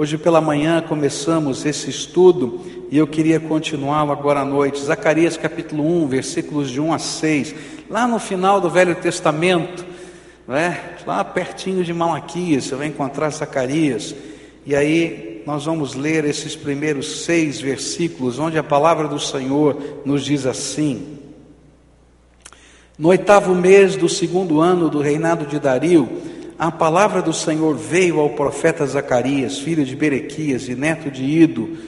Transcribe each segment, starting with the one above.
Hoje pela manhã começamos esse estudo e eu queria continuar agora à noite. Zacarias capítulo 1, versículos de 1 a 6, lá no final do Velho Testamento, né? lá pertinho de Malaquias, você vai encontrar Zacarias. E aí nós vamos ler esses primeiros seis versículos, onde a palavra do Senhor nos diz assim: No oitavo mês do segundo ano do reinado de Dario, a palavra do Senhor veio ao profeta Zacarias, filho de Berequias e neto de Ido.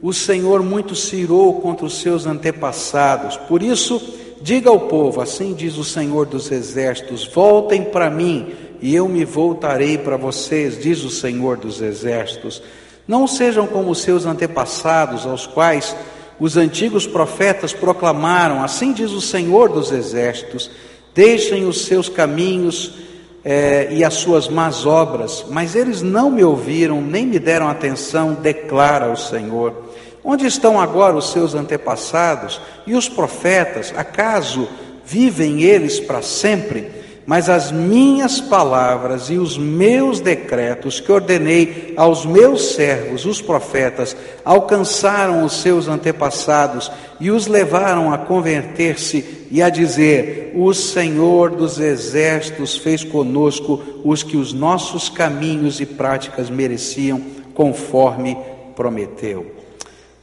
O Senhor muito se irou contra os seus antepassados. Por isso, diga ao povo: Assim diz o Senhor dos exércitos: Voltem para mim, e eu me voltarei para vocês, diz o Senhor dos exércitos. Não sejam como os seus antepassados, aos quais os antigos profetas proclamaram: Assim diz o Senhor dos exércitos: Deixem os seus caminhos é, e as suas más obras, mas eles não me ouviram, nem me deram atenção, declara o Senhor. Onde estão agora os seus antepassados e os profetas? Acaso vivem eles para sempre? Mas as minhas palavras e os meus decretos que ordenei aos meus servos, os profetas, alcançaram os seus antepassados e os levaram a converter-se e a dizer: O Senhor dos exércitos fez conosco os que os nossos caminhos e práticas mereciam, conforme prometeu.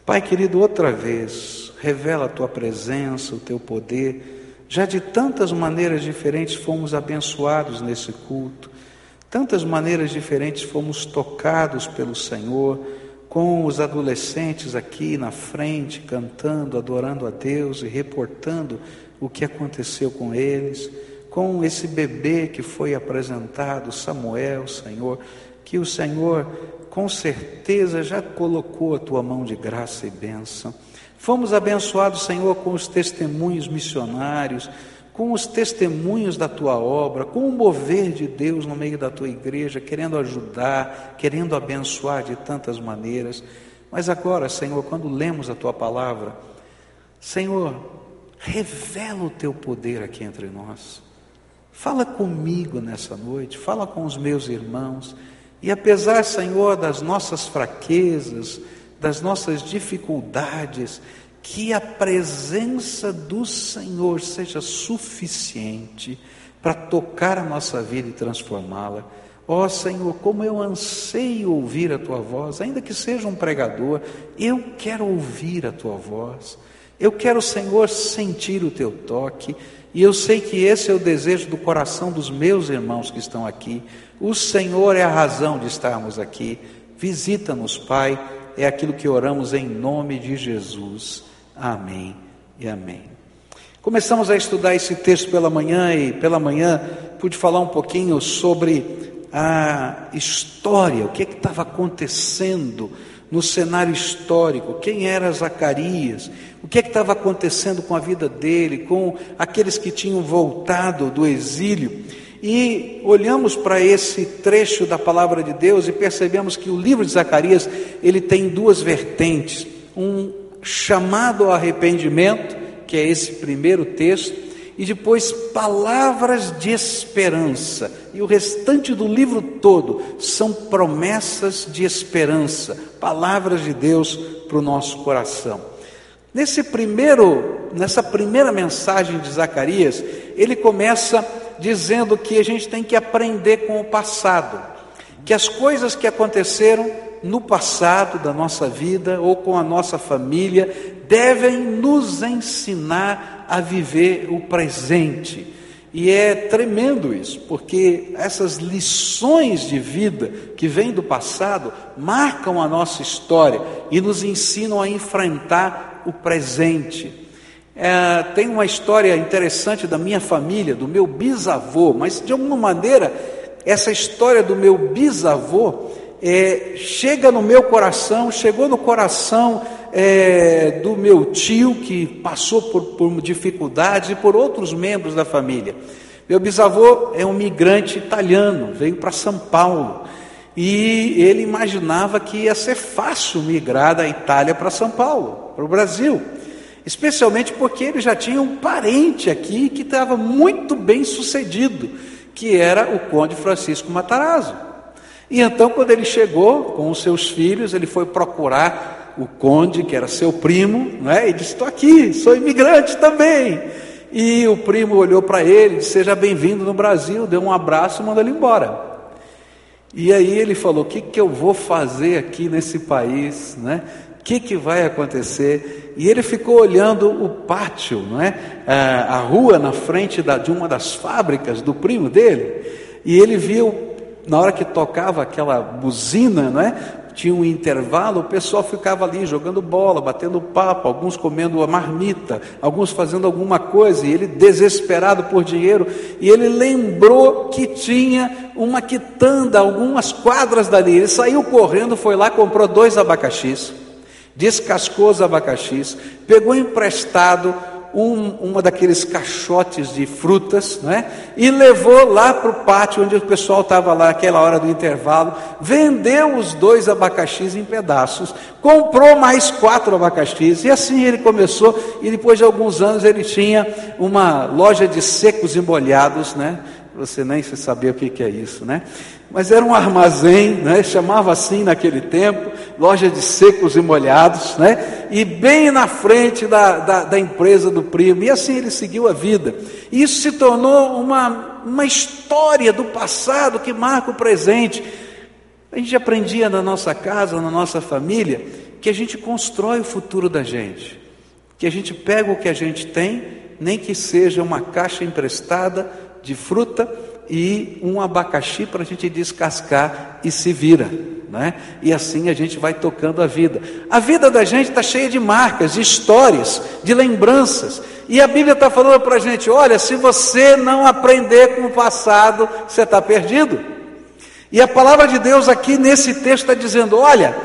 Pai querido, outra vez, revela a tua presença, o teu poder já de tantas maneiras diferentes fomos abençoados nesse culto, tantas maneiras diferentes fomos tocados pelo Senhor, com os adolescentes aqui na frente, cantando, adorando a Deus e reportando o que aconteceu com eles, com esse bebê que foi apresentado, Samuel, Senhor, que o Senhor com certeza já colocou a tua mão de graça e bênção. Fomos abençoados, Senhor, com os testemunhos missionários, com os testemunhos da tua obra, com o mover de Deus no meio da tua igreja, querendo ajudar, querendo abençoar de tantas maneiras. Mas agora, Senhor, quando lemos a tua palavra, Senhor, revela o teu poder aqui entre nós. Fala comigo nessa noite, fala com os meus irmãos. E apesar, Senhor, das nossas fraquezas, das nossas dificuldades, que a presença do Senhor seja suficiente para tocar a nossa vida e transformá-la. Ó oh, Senhor, como eu anseio ouvir a tua voz, ainda que seja um pregador, eu quero ouvir a tua voz. Eu quero, Senhor, sentir o teu toque, e eu sei que esse é o desejo do coração dos meus irmãos que estão aqui. O Senhor é a razão de estarmos aqui. Visita-nos, Pai é aquilo que oramos em nome de Jesus. Amém e amém. Começamos a estudar esse texto pela manhã e pela manhã pude falar um pouquinho sobre a história, o que é estava acontecendo no cenário histórico, quem era Zacarias, o que é estava acontecendo com a vida dele, com aqueles que tinham voltado do exílio. E olhamos para esse trecho da palavra de Deus e percebemos que o livro de Zacarias, ele tem duas vertentes, um chamado ao arrependimento, que é esse primeiro texto, e depois palavras de esperança. E o restante do livro todo são promessas de esperança, palavras de Deus para o nosso coração. Nesse primeiro, nessa primeira mensagem de Zacarias, ele começa dizendo que a gente tem que aprender com o passado, que as coisas que aconteceram no passado da nossa vida ou com a nossa família devem nos ensinar a viver o presente. E é tremendo isso, porque essas lições de vida que vêm do passado marcam a nossa história e nos ensinam a enfrentar o presente. É, tem uma história interessante da minha família, do meu bisavô, mas de alguma maneira, essa história do meu bisavô é, chega no meu coração, chegou no coração é, do meu tio, que passou por, por dificuldades, e por outros membros da família. Meu bisavô é um migrante italiano, veio para São Paulo. E ele imaginava que ia ser fácil migrar da Itália para São Paulo, para o Brasil especialmente porque ele já tinha um parente aqui que estava muito bem sucedido, que era o Conde Francisco Matarazzo. E então, quando ele chegou com os seus filhos, ele foi procurar o conde, que era seu primo, né? e disse: Estou aqui, sou imigrante também. E o primo olhou para ele, disse: Seja bem-vindo no Brasil, deu um abraço e mandou ele embora. E aí ele falou: O que, que eu vou fazer aqui nesse país? Né? Que, que vai acontecer? E ele ficou olhando o pátio, não é? a rua na frente da, de uma das fábricas do primo dele, e ele viu na hora que tocava aquela buzina, não é? Tinha um intervalo, o pessoal ficava ali jogando bola, batendo papo, alguns comendo a marmita, alguns fazendo alguma coisa, e ele desesperado por dinheiro, e ele lembrou que tinha uma quitanda, algumas quadras dali. Ele saiu correndo, foi lá, comprou dois abacaxis, descascou os abacaxis, pegou emprestado um, uma daqueles caixotes de frutas, né? E levou lá para o pátio onde o pessoal estava lá, aquela hora do intervalo, vendeu os dois abacaxis em pedaços, comprou mais quatro abacaxis, e assim ele começou, e depois de alguns anos ele tinha uma loja de secos e molhados, né? Você nem se sabia o que, que é isso, né? Mas era um armazém, né? chamava assim naquele tempo, loja de secos e molhados, né? e bem na frente da, da, da empresa do primo, e assim ele seguiu a vida. Isso se tornou uma, uma história do passado que marca o presente. A gente aprendia na nossa casa, na nossa família, que a gente constrói o futuro da gente, que a gente pega o que a gente tem, nem que seja uma caixa emprestada de fruta e um abacaxi para a gente descascar e se vira. Né? E assim a gente vai tocando a vida. A vida da gente está cheia de marcas, de histórias, de lembranças. E a Bíblia está falando para a gente: olha, se você não aprender com o passado, você está perdido. E a palavra de Deus aqui nesse texto está dizendo: olha,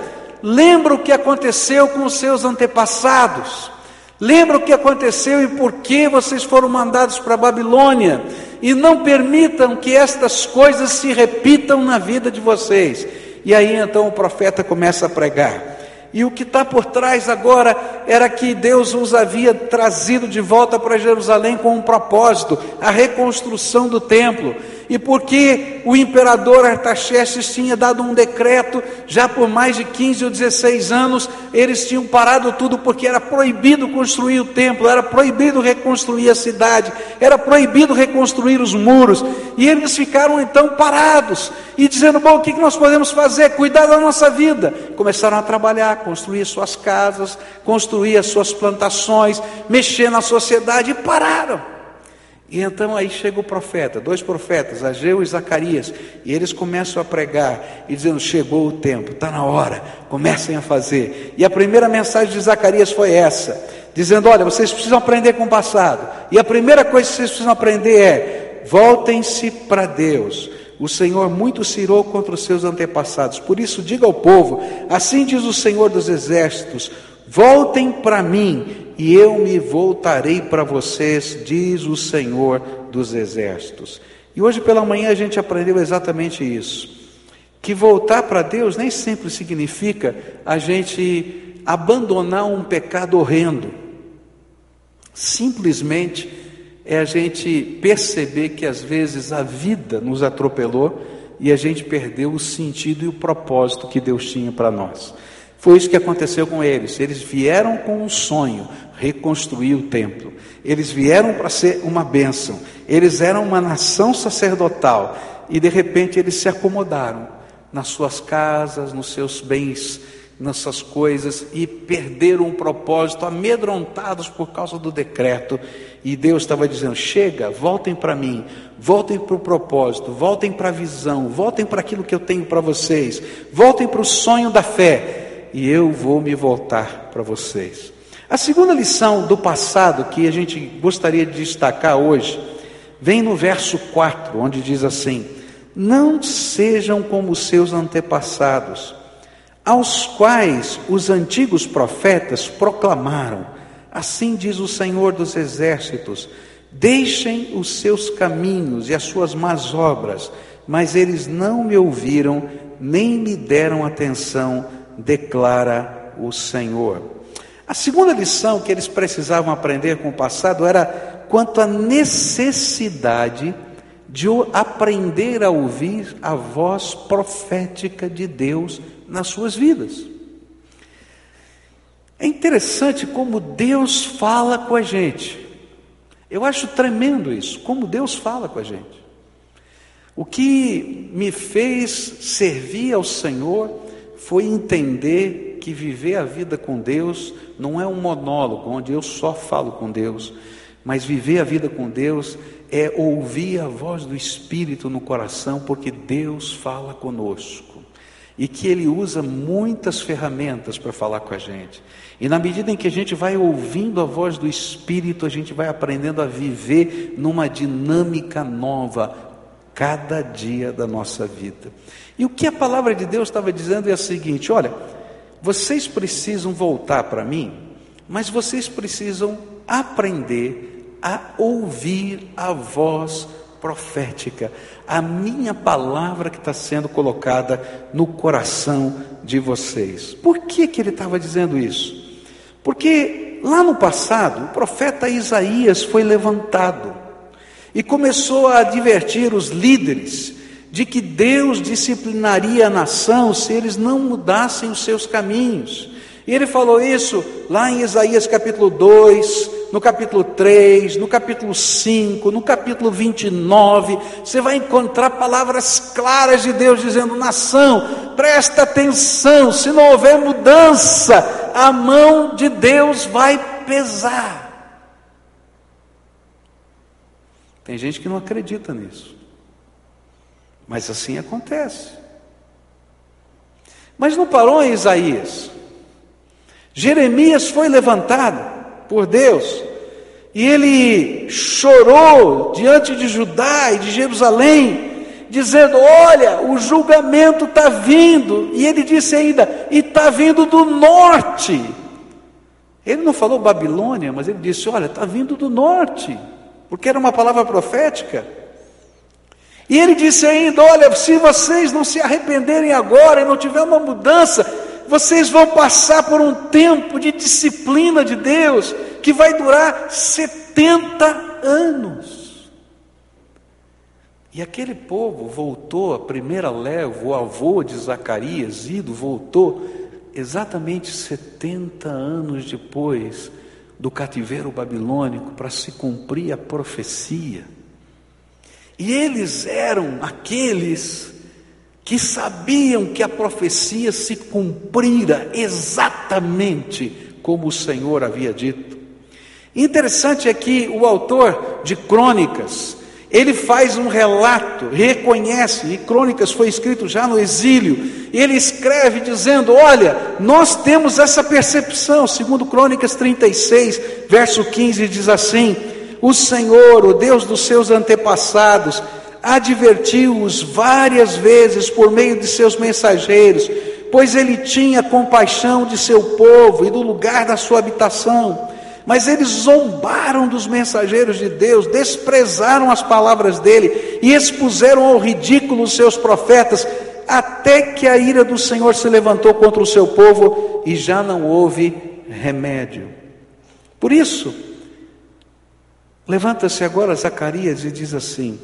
lembra o que aconteceu com os seus antepassados. Lembra o que aconteceu e por que vocês foram mandados para a Babilônia. E não permitam que estas coisas se repitam na vida de vocês. E aí então o profeta começa a pregar. E o que está por trás agora era que Deus os havia trazido de volta para Jerusalém com um propósito, a reconstrução do templo e porque o imperador Artaxerxes tinha dado um decreto, já por mais de 15 ou 16 anos, eles tinham parado tudo porque era proibido construir o templo, era proibido reconstruir a cidade, era proibido reconstruir os muros, e eles ficaram então parados e dizendo: Bom, o que nós podemos fazer? Cuidar da nossa vida. Começaram a trabalhar, construir suas casas, construir as suas plantações, mexer na sociedade e pararam. E então aí chega o profeta, dois profetas, Ageu e Zacarias, e eles começam a pregar e dizendo: chegou o tempo, está na hora, comecem a fazer. E a primeira mensagem de Zacarias foi essa, dizendo: olha, vocês precisam aprender com o passado. E a primeira coisa que vocês precisam aprender é: voltem-se para Deus. O Senhor muito se irou contra os seus antepassados. Por isso, diga ao povo: assim diz o Senhor dos exércitos: voltem para mim e eu me voltarei para vocês, diz o Senhor dos exércitos. E hoje pela manhã a gente aprendeu exatamente isso. Que voltar para Deus nem sempre significa a gente abandonar um pecado horrendo. Simplesmente é a gente perceber que às vezes a vida nos atropelou e a gente perdeu o sentido e o propósito que Deus tinha para nós. Foi isso que aconteceu com eles. Eles vieram com um sonho, reconstruir o templo. Eles vieram para ser uma bênção. Eles eram uma nação sacerdotal e de repente eles se acomodaram nas suas casas, nos seus bens, nessas coisas e perderam o propósito, amedrontados por causa do decreto. E Deus estava dizendo: chega, voltem para mim, voltem para o propósito, voltem para a visão, voltem para aquilo que eu tenho para vocês, voltem para o sonho da fé e eu vou me voltar para vocês. A segunda lição do passado que a gente gostaria de destacar hoje vem no verso 4, onde diz assim: Não sejam como seus antepassados, aos quais os antigos profetas proclamaram: Assim diz o Senhor dos exércitos: Deixem os seus caminhos e as suas más obras, mas eles não me ouviram, nem me deram atenção declara o Senhor. A segunda lição que eles precisavam aprender com o passado era quanto à necessidade de aprender a ouvir a voz profética de Deus nas suas vidas. É interessante como Deus fala com a gente. Eu acho tremendo isso, como Deus fala com a gente. O que me fez servir ao Senhor foi entender que viver a vida com Deus não é um monólogo onde eu só falo com Deus, mas viver a vida com Deus é ouvir a voz do Espírito no coração, porque Deus fala conosco e que Ele usa muitas ferramentas para falar com a gente. E na medida em que a gente vai ouvindo a voz do Espírito, a gente vai aprendendo a viver numa dinâmica nova, cada dia da nossa vida. E o que a palavra de Deus estava dizendo é o seguinte: olha, vocês precisam voltar para mim, mas vocês precisam aprender a ouvir a voz profética, a minha palavra que está sendo colocada no coração de vocês. Por que, que ele estava dizendo isso? Porque lá no passado, o profeta Isaías foi levantado e começou a advertir os líderes de que Deus disciplinaria a nação se eles não mudassem os seus caminhos. E ele falou isso lá em Isaías capítulo 2, no capítulo 3, no capítulo 5, no capítulo 29. Você vai encontrar palavras claras de Deus dizendo: nação, presta atenção, se não houver mudança, a mão de Deus vai pesar. Tem gente que não acredita nisso. Mas assim acontece. Mas não parou em Isaías. Jeremias foi levantado por Deus e ele chorou diante de Judá e de Jerusalém, dizendo: Olha, o julgamento está vindo. E ele disse ainda: E está vindo do norte. Ele não falou Babilônia, mas ele disse: Olha, está vindo do norte porque era uma palavra profética. E ele disse ainda: Olha, se vocês não se arrependerem agora e não tiver uma mudança, vocês vão passar por um tempo de disciplina de Deus que vai durar 70 anos. E aquele povo voltou, a primeira leva, o avô de Zacarias, Ido, voltou exatamente 70 anos depois do cativeiro babilônico para se cumprir a profecia. E eles eram aqueles que sabiam que a profecia se cumprira exatamente como o Senhor havia dito. Interessante é que o autor de Crônicas, ele faz um relato, reconhece, e Crônicas foi escrito já no exílio, e ele escreve dizendo: Olha, nós temos essa percepção, segundo Crônicas 36, verso 15, diz assim: O Senhor, o Deus dos seus antepassados, advertiu-os várias vezes por meio de seus mensageiros, pois ele tinha compaixão de seu povo e do lugar da sua habitação. Mas eles zombaram dos mensageiros de Deus, desprezaram as palavras dele e expuseram ao ridículo os seus profetas, até que a ira do Senhor se levantou contra o seu povo e já não houve remédio. Por isso, levanta-se agora Zacarias e diz assim: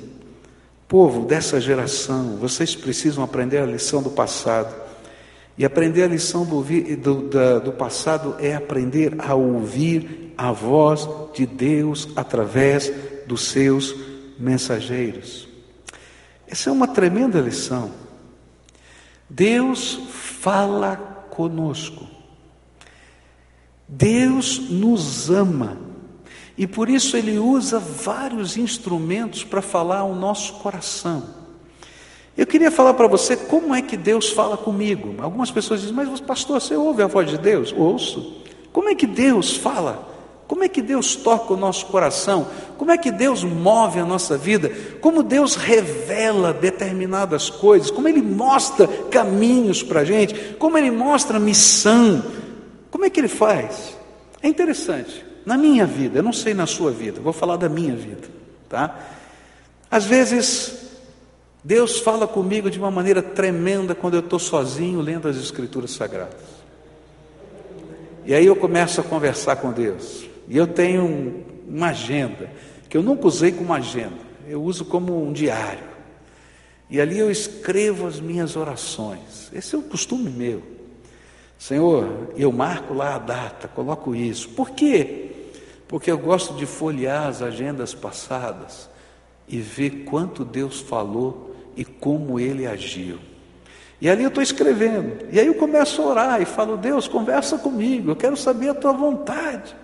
Povo dessa geração, vocês precisam aprender a lição do passado. E aprender a lição do, do, do, passado é aprender a ouvir a voz de Deus através dos seus mensageiros. Essa é uma tremenda lição. Deus fala conosco. Deus nos ama. E por isso ele usa vários instrumentos para falar ao nosso coração. Eu queria falar para você como é que Deus fala comigo. Algumas pessoas dizem, mas pastor, você ouve a voz de Deus? Ouço. Como é que Deus fala? Como é que Deus toca o nosso coração? Como é que Deus move a nossa vida? Como Deus revela determinadas coisas? Como Ele mostra caminhos para a gente? Como Ele mostra missão? Como é que Ele faz? É interessante. Na minha vida, eu não sei na sua vida, vou falar da minha vida, tá? Às vezes Deus fala comigo de uma maneira tremenda quando eu estou sozinho lendo as Escrituras Sagradas. E aí eu começo a conversar com Deus. E eu tenho uma agenda, que eu nunca usei como agenda. eu uso como um diário. E ali eu escrevo as minhas orações. Esse é o costume meu. Senhor, eu marco lá a data, coloco isso. Por quê? Porque eu gosto de folhear as agendas passadas e ver quanto Deus falou e como Ele agiu. E ali eu estou escrevendo. E aí eu começo a orar e falo: Deus, conversa comigo, eu quero saber a tua vontade.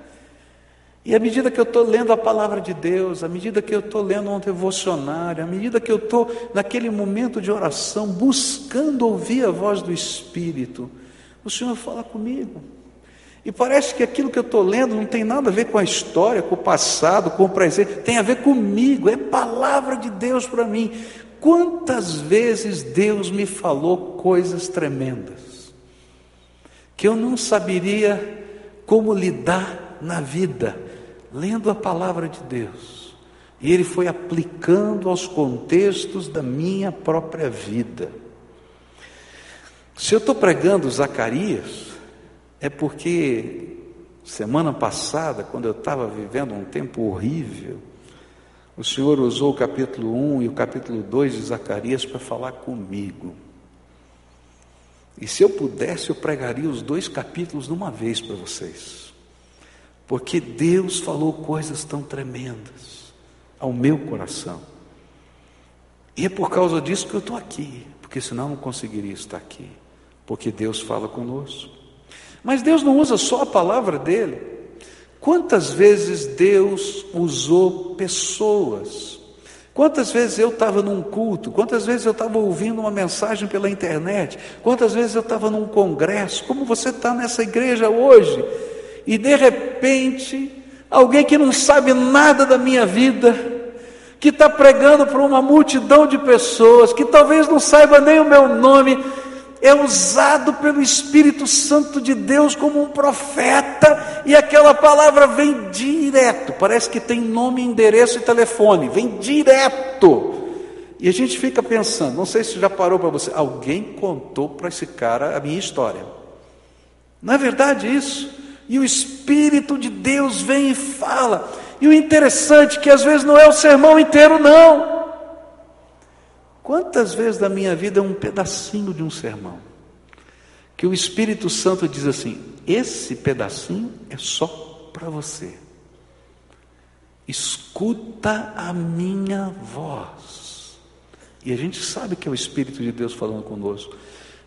E à medida que eu estou lendo a palavra de Deus, à medida que eu estou lendo um devocionário, à medida que eu estou naquele momento de oração, buscando ouvir a voz do Espírito, o Senhor fala comigo. E parece que aquilo que eu estou lendo não tem nada a ver com a história, com o passado, com o presente, tem a ver comigo, é palavra de Deus para mim. Quantas vezes Deus me falou coisas tremendas, que eu não saberia como lidar na vida, lendo a palavra de Deus. E Ele foi aplicando aos contextos da minha própria vida. Se eu estou pregando Zacarias, é porque semana passada, quando eu estava vivendo um tempo horrível, o Senhor usou o capítulo 1 e o capítulo 2 de Zacarias para falar comigo. E se eu pudesse, eu pregaria os dois capítulos de uma vez para vocês. Porque Deus falou coisas tão tremendas ao meu coração. E é por causa disso que eu estou aqui, porque senão eu não conseguiria estar aqui. Porque Deus fala conosco. Mas Deus não usa só a palavra dele. Quantas vezes Deus usou pessoas? Quantas vezes eu estava num culto? Quantas vezes eu estava ouvindo uma mensagem pela internet? Quantas vezes eu estava num congresso? Como você está nessa igreja hoje? E de repente, alguém que não sabe nada da minha vida, que está pregando para uma multidão de pessoas, que talvez não saiba nem o meu nome, é usado pelo Espírito Santo de Deus como um profeta, e aquela palavra vem direto, parece que tem nome, endereço e telefone, vem direto. E a gente fica pensando, não sei se já parou para você, alguém contou para esse cara a minha história. Não é verdade isso? E o Espírito de Deus vem e fala. E o interessante é que às vezes não é o sermão inteiro, não. Quantas vezes da minha vida é um pedacinho de um sermão? Que o Espírito Santo diz assim: esse pedacinho é só para você. Escuta a minha voz. E a gente sabe que é o Espírito de Deus falando conosco.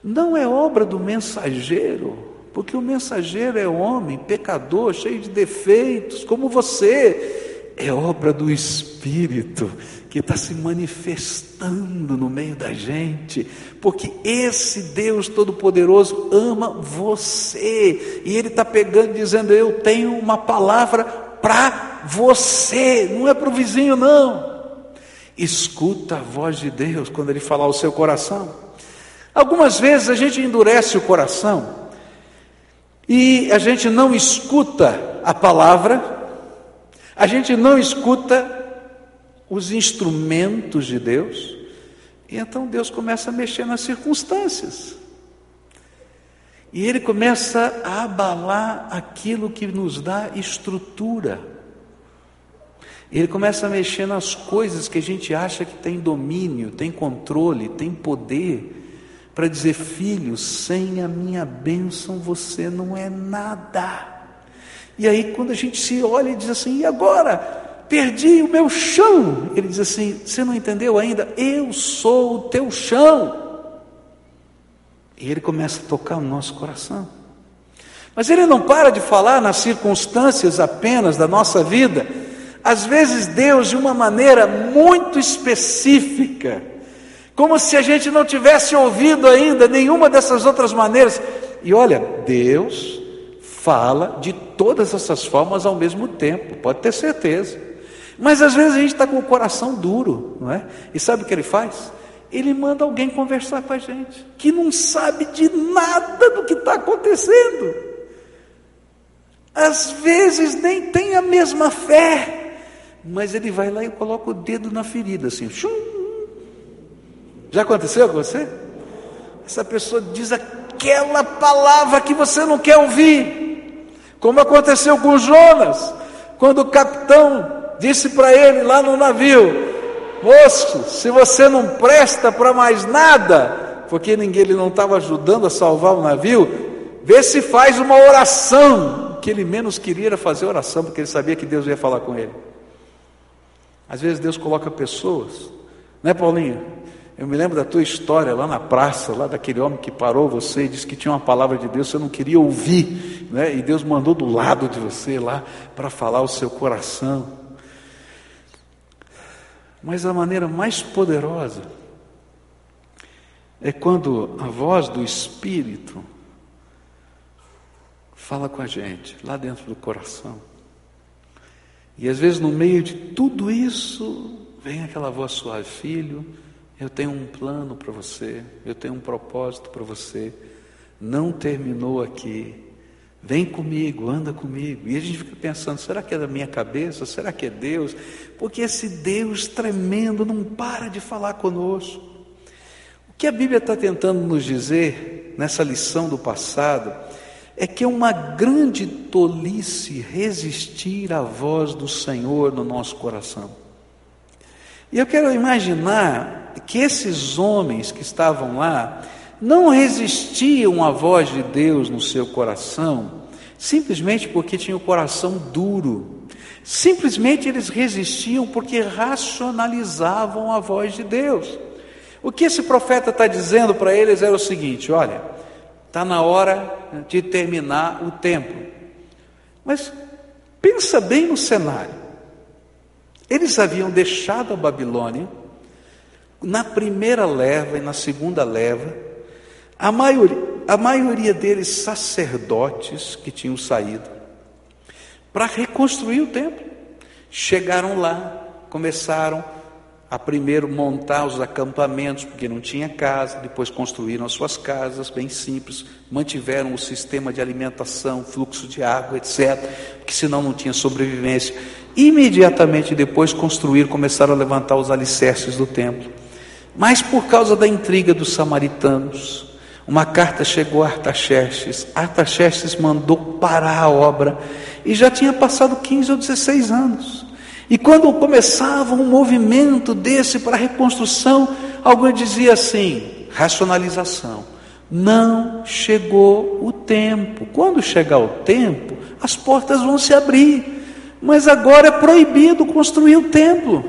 Não é obra do mensageiro, porque o mensageiro é homem, pecador, cheio de defeitos, como você. É obra do Espírito que está se manifestando no meio da gente, porque esse Deus Todo-Poderoso ama você, e Ele está pegando dizendo: Eu tenho uma palavra para você, não é para o vizinho, não. Escuta a voz de Deus quando Ele falar ao seu coração. Algumas vezes a gente endurece o coração e a gente não escuta a palavra, a gente não escuta os instrumentos de Deus, e então Deus começa a mexer nas circunstâncias. E Ele começa a abalar aquilo que nos dá estrutura. Ele começa a mexer nas coisas que a gente acha que tem domínio, tem controle, tem poder, para dizer: filho, sem a minha bênção você não é nada. E aí, quando a gente se olha e diz assim: e agora? Perdi o meu chão. Ele diz assim: Você não entendeu ainda? Eu sou o teu chão. E ele começa a tocar o nosso coração. Mas ele não para de falar nas circunstâncias apenas da nossa vida. Às vezes, Deus, de uma maneira muito específica, como se a gente não tivesse ouvido ainda nenhuma dessas outras maneiras. E olha, Deus fala de todas essas formas ao mesmo tempo, pode ter certeza. Mas às vezes a gente está com o coração duro, não é? E sabe o que ele faz? Ele manda alguém conversar com a gente, que não sabe de nada do que está acontecendo. Às vezes nem tem a mesma fé, mas ele vai lá e coloca o dedo na ferida, assim. Chum. Já aconteceu com você? Essa pessoa diz aquela palavra que você não quer ouvir, como aconteceu com Jonas, quando o capitão disse para ele lá no navio: Moço, se você não presta para mais nada, porque ninguém ele não estava ajudando a salvar o navio, vê se faz uma oração. O que ele menos queria era fazer oração, porque ele sabia que Deus ia falar com ele. Às vezes Deus coloca pessoas, né, Paulinho? Eu me lembro da tua história lá na praça, lá daquele homem que parou você e disse que tinha uma palavra de Deus, você não queria ouvir, né? E Deus mandou do lado de você lá para falar o seu coração. Mas a maneira mais poderosa é quando a voz do Espírito fala com a gente lá dentro do coração. E às vezes no meio de tudo isso vem aquela voz suave, filho, eu tenho um plano para você, eu tenho um propósito para você. Não terminou aqui. Vem comigo, anda comigo. E a gente fica pensando: será que é da minha cabeça? Será que é Deus? Porque esse Deus tremendo não para de falar conosco. O que a Bíblia está tentando nos dizer nessa lição do passado é que é uma grande tolice resistir à voz do Senhor no nosso coração. E eu quero imaginar que esses homens que estavam lá não resistiam à voz de Deus no seu coração, simplesmente porque tinham o coração duro. Simplesmente eles resistiam porque racionalizavam a voz de Deus. O que esse profeta está dizendo para eles era o seguinte: olha, está na hora de terminar o templo. Mas pensa bem no cenário. Eles haviam deixado a Babilônia, na primeira leva e na segunda leva, a maioria, a maioria deles sacerdotes que tinham saído para reconstruir o templo. Chegaram lá, começaram a primeiro montar os acampamentos, porque não tinha casa, depois construíram as suas casas, bem simples, mantiveram o sistema de alimentação, fluxo de água, etc., porque senão não tinha sobrevivência. Imediatamente depois construíram, começaram a levantar os alicerces do templo. Mas por causa da intriga dos samaritanos, uma carta chegou a Artaxerxes. Artaxerxes mandou parar a obra e já tinha passado 15 ou 16 anos. E quando começava um movimento desse para a reconstrução, alguém dizia assim: racionalização. Não chegou o tempo. Quando chegar o tempo, as portas vão se abrir. Mas agora é proibido construir o templo.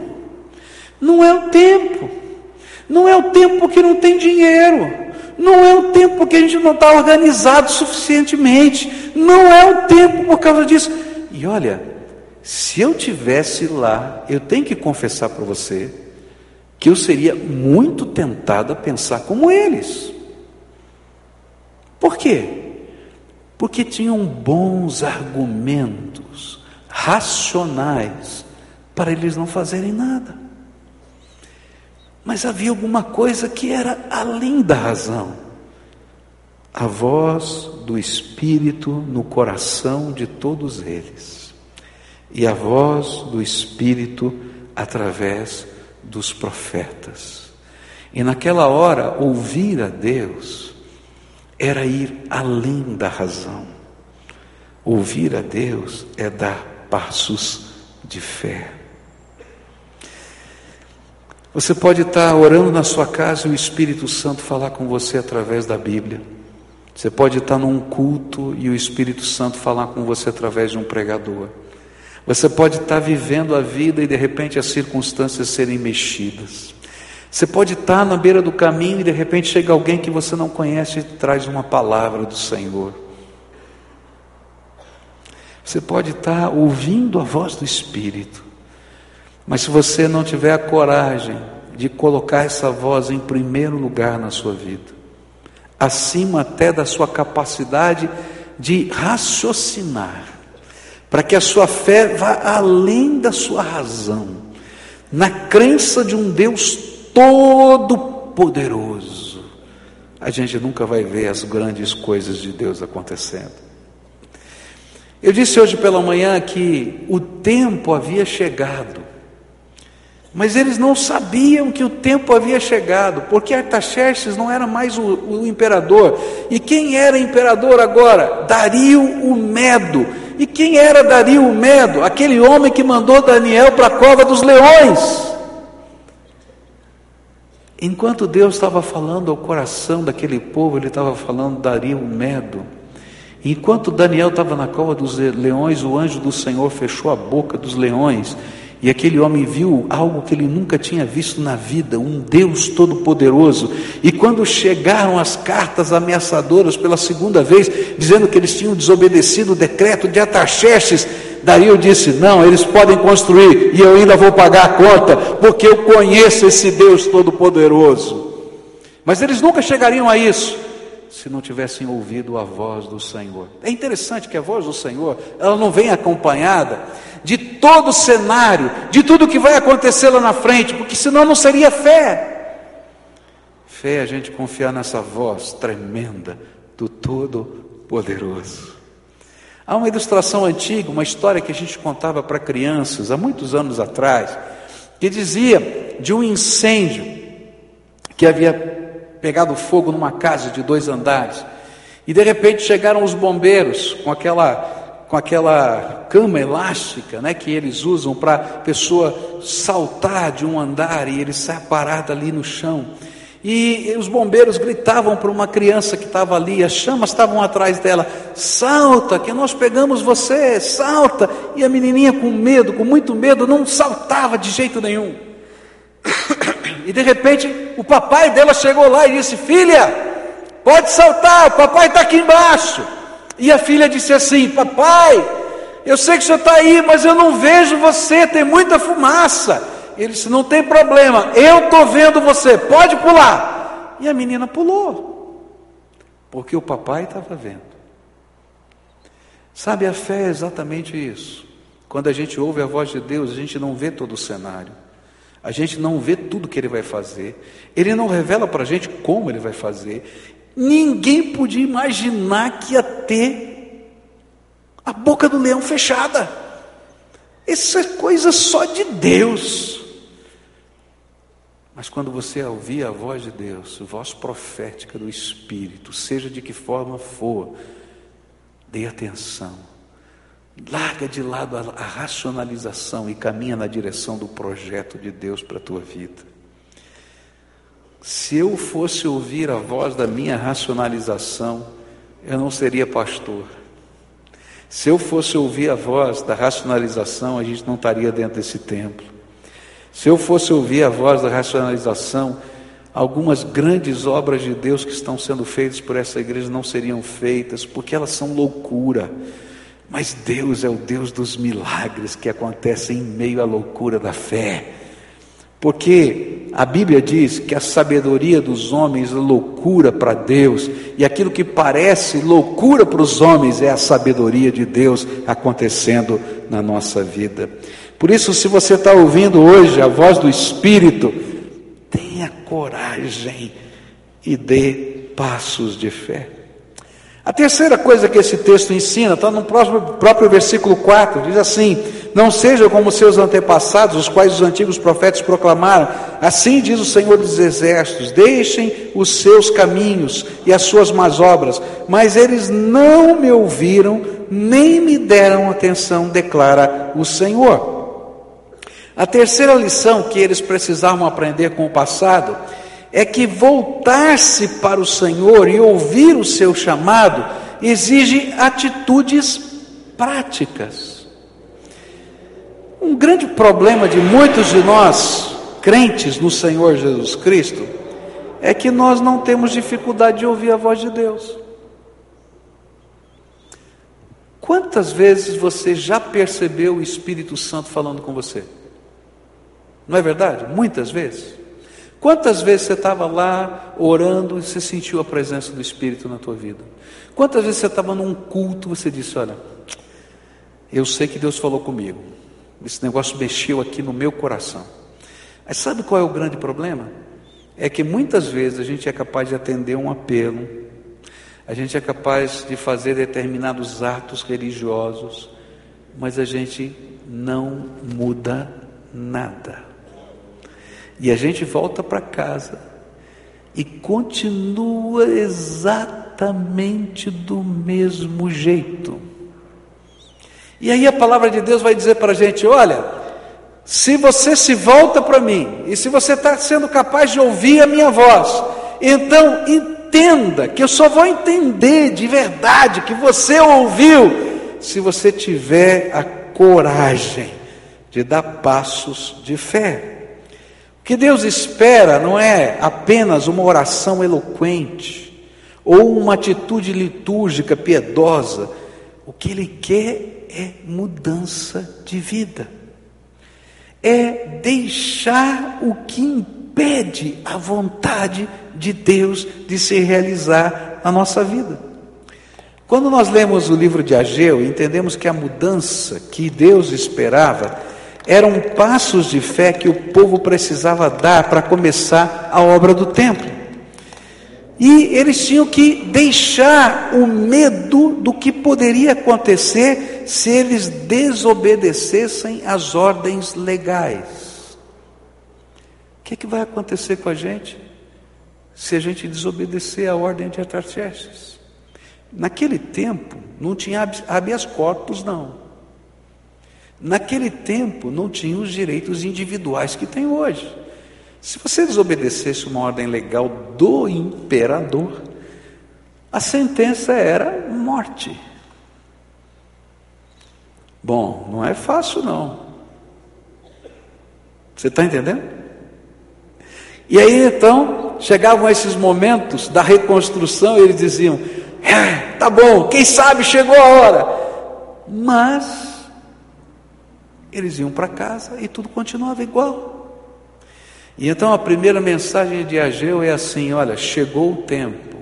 Não é o tempo. Não é o tempo que não tem dinheiro. Não é o tempo que a gente não está organizado suficientemente. Não é o tempo por causa disso. E olha, se eu tivesse lá, eu tenho que confessar para você que eu seria muito tentado a pensar como eles. Por quê? Porque tinham bons argumentos racionais para eles não fazerem nada. Mas havia alguma coisa que era além da razão. A voz do Espírito no coração de todos eles, e a voz do Espírito através dos profetas. E naquela hora, ouvir a Deus era ir além da razão. Ouvir a Deus é dar passos de fé. Você pode estar orando na sua casa e o Espírito Santo falar com você através da Bíblia. Você pode estar num culto e o Espírito Santo falar com você através de um pregador. Você pode estar vivendo a vida e de repente as circunstâncias serem mexidas. Você pode estar na beira do caminho e de repente chega alguém que você não conhece e traz uma palavra do Senhor. Você pode estar ouvindo a voz do Espírito. Mas se você não tiver a coragem de colocar essa voz em primeiro lugar na sua vida, acima até da sua capacidade de raciocinar, para que a sua fé vá além da sua razão, na crença de um Deus todo-poderoso, a gente nunca vai ver as grandes coisas de Deus acontecendo. Eu disse hoje pela manhã que o tempo havia chegado mas eles não sabiam que o tempo havia chegado, porque Artaxerxes não era mais o, o, imperador. E quem era imperador agora? Dario o Medo. E quem era Dario o Medo? Aquele homem que mandou Daniel para a cova dos leões. Enquanto Deus estava falando ao coração daquele povo, Ele estava falando, daria o medo. Enquanto Daniel estava na cova dos leões, o anjo do Senhor fechou a boca dos leões e aquele homem viu algo que ele nunca tinha visto na vida, um Deus todo-poderoso. E quando chegaram as cartas ameaçadoras pela segunda vez, dizendo que eles tinham desobedecido o decreto de Ataxerxes, Dario disse: Não, eles podem construir e eu ainda vou pagar a conta, porque eu conheço esse Deus todo-poderoso. Mas eles nunca chegariam a isso se não tivessem ouvido a voz do Senhor. É interessante que a voz do Senhor, ela não vem acompanhada de todo o cenário, de tudo que vai acontecer lá na frente, porque senão não seria fé. Fé é a gente confiar nessa voz tremenda do Todo-Poderoso. Há uma ilustração antiga, uma história que a gente contava para crianças há muitos anos atrás, que dizia de um incêndio que havia pegado fogo numa casa de dois andares. E de repente chegaram os bombeiros com aquela com aquela cama elástica, né, que eles usam para a pessoa saltar de um andar e ele sai parado ali no chão. E os bombeiros gritavam para uma criança que estava ali, as chamas estavam atrás dela: salta, que nós pegamos você, salta. E a menininha, com medo, com muito medo, não saltava de jeito nenhum. E de repente, o papai dela chegou lá e disse: Filha, pode saltar, o papai está aqui embaixo. E a filha disse assim: Papai, eu sei que você está aí, mas eu não vejo você, tem muita fumaça. Ele disse: Não tem problema, eu estou vendo você, pode pular. E a menina pulou, porque o papai estava vendo. Sabe, a fé é exatamente isso. Quando a gente ouve a voz de Deus, a gente não vê todo o cenário, a gente não vê tudo que Ele vai fazer, Ele não revela para a gente como Ele vai fazer, Ninguém podia imaginar que ia ter a boca do leão fechada. Isso é coisa só de Deus. Mas quando você ouvir a voz de Deus, voz profética do Espírito, seja de que forma for, dê atenção. Larga de lado a, racionalização e caminha na direção do projeto de Deus para a tua vida. Se eu fosse ouvir a voz da minha racionalização, eu não seria pastor. Se eu fosse ouvir a voz da racionalização, a gente não estaria dentro desse templo. Se eu fosse ouvir a voz da racionalização, algumas grandes obras de Deus que estão sendo feitas por essa igreja não seriam feitas, porque elas são loucura. Mas Deus é o Deus dos milagres que acontecem em meio à loucura da fé. Porque a Bíblia diz que a sabedoria dos homens é loucura para Deus, e aquilo que parece loucura para os homens é a sabedoria de Deus acontecendo na nossa vida. Por isso, se você está ouvindo hoje a voz do Espírito, tenha coragem e dê passos de fé. A terceira coisa que esse texto ensina está no próprio versículo 4, diz assim: Não seja como seus antepassados, os quais os antigos profetas proclamaram, assim diz o Senhor dos Exércitos: deixem os seus caminhos e as suas más obras, mas eles não me ouviram, nem me deram atenção, declara o Senhor. A terceira lição que eles precisavam aprender com o passado é que voltar-se para o Senhor e ouvir o seu chamado exige atitudes práticas. Um grande problema de muitos de nós, crentes no Senhor Jesus Cristo, é que nós não temos dificuldade de ouvir a voz de Deus. Quantas vezes você já percebeu o Espírito Santo falando com você? Não é verdade? Muitas vezes. Quantas vezes você estava lá orando e você sentiu a presença do Espírito na tua vida? Quantas vezes você estava num culto e você disse: Olha, eu sei que Deus falou comigo, esse negócio mexeu aqui no meu coração. Mas sabe qual é o grande problema? É que muitas vezes a gente é capaz de atender um apelo, a gente é capaz de fazer determinados atos religiosos, mas a gente não muda nada. E a gente volta para casa e continua exatamente do mesmo jeito. E aí a palavra de Deus vai dizer para a gente: olha, se você se volta para mim e se você está sendo capaz de ouvir a minha voz, então entenda que eu só vou entender de verdade que você ouviu se você tiver a coragem de dar passos de fé. Que Deus espera não é apenas uma oração eloquente ou uma atitude litúrgica piedosa. O que Ele quer é mudança de vida, é deixar o que impede a vontade de Deus de se realizar na nossa vida. Quando nós lemos o livro de Ageu, entendemos que a mudança que Deus esperava eram passos de fé que o povo precisava dar para começar a obra do templo. E eles tinham que deixar o medo do que poderia acontecer se eles desobedecessem às ordens legais. O que, é que vai acontecer com a gente se a gente desobedecer à ordem de Artaxerxes? Naquele tempo não tinha habeas corpus, não. Naquele tempo não tinha os direitos individuais que tem hoje. Se você desobedecesse uma ordem legal do imperador, a sentença era morte. Bom, não é fácil não. Você está entendendo? E aí então chegavam esses momentos da reconstrução eles diziam: é, tá bom, quem sabe chegou a hora. Mas eles iam para casa e tudo continuava igual. E então a primeira mensagem de Ageu é assim: olha, chegou o tempo,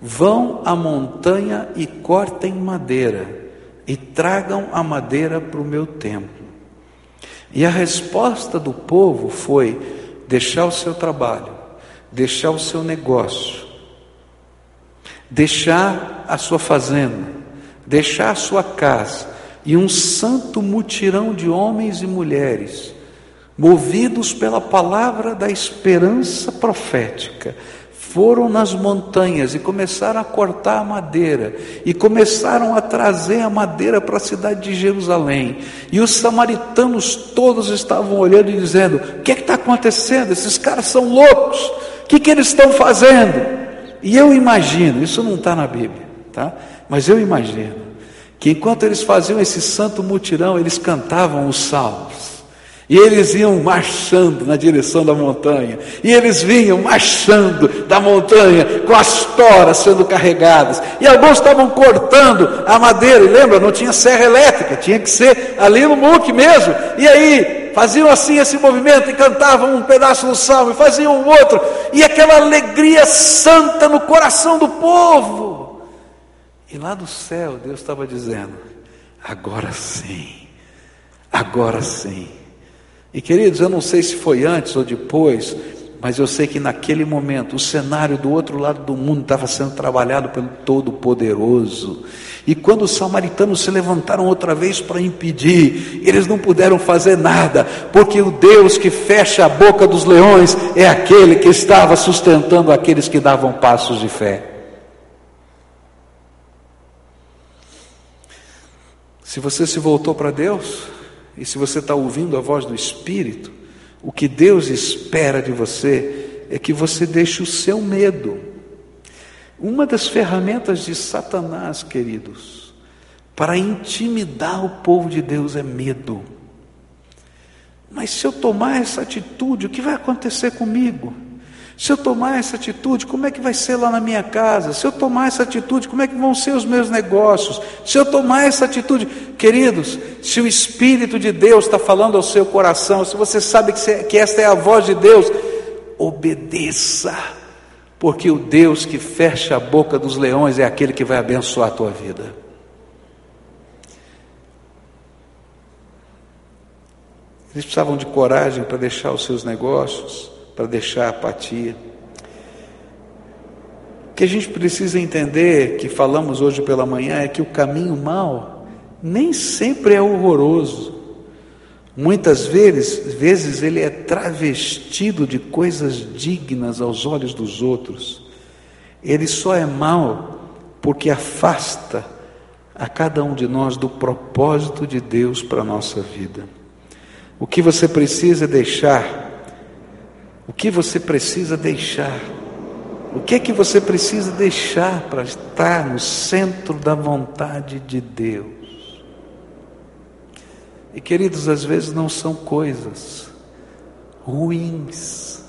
vão à montanha e cortem madeira, e tragam a madeira para o meu templo. E a resposta do povo foi: deixar o seu trabalho, deixar o seu negócio, deixar a sua fazenda, deixar a sua casa e um santo mutirão de homens e mulheres, movidos pela palavra da esperança profética, foram nas montanhas e começaram a cortar a madeira, e começaram a trazer a madeira para a cidade de Jerusalém. E os samaritanos todos estavam olhando e dizendo: O que é está acontecendo? Esses caras são loucos, o que, que eles estão fazendo? E eu imagino, isso não está na Bíblia, tá? mas eu imagino que enquanto eles faziam esse santo mutirão, eles cantavam os salmos. E eles iam marchando na direção da montanha. E eles vinham marchando da montanha com as toras sendo carregadas. E alguns estavam cortando a madeira. E lembra, não tinha serra elétrica, tinha que ser ali no muque mesmo. E aí faziam assim esse movimento e cantavam um pedaço do salmo e faziam um outro. E aquela alegria santa no coração do povo. E lá do céu, Deus estava dizendo: agora sim, agora sim. E queridos, eu não sei se foi antes ou depois, mas eu sei que naquele momento o cenário do outro lado do mundo estava sendo trabalhado pelo Todo-Poderoso. E quando os samaritanos se levantaram outra vez para impedir, eles não puderam fazer nada, porque o Deus que fecha a boca dos leões é aquele que estava sustentando aqueles que davam passos de fé. Se você se voltou para Deus, e se você está ouvindo a voz do Espírito, o que Deus espera de você é que você deixe o seu medo. Uma das ferramentas de Satanás, queridos, para intimidar o povo de Deus é medo. Mas se eu tomar essa atitude, o que vai acontecer comigo? Se eu tomar essa atitude, como é que vai ser lá na minha casa? Se eu tomar essa atitude, como é que vão ser os meus negócios? Se eu tomar essa atitude, queridos, se o Espírito de Deus está falando ao seu coração, se você sabe que, que esta é a voz de Deus, obedeça, porque o Deus que fecha a boca dos leões é aquele que vai abençoar a tua vida. Eles precisavam de coragem para deixar os seus negócios para deixar a apatia. O que a gente precisa entender, que falamos hoje pela manhã, é que o caminho mal nem sempre é horroroso. Muitas vezes, vezes ele é travestido de coisas dignas aos olhos dos outros. Ele só é mal porque afasta a cada um de nós do propósito de Deus para a nossa vida. O que você precisa deixar? O que você precisa deixar? O que é que você precisa deixar para estar no centro da vontade de Deus? E queridos, às vezes não são coisas ruins,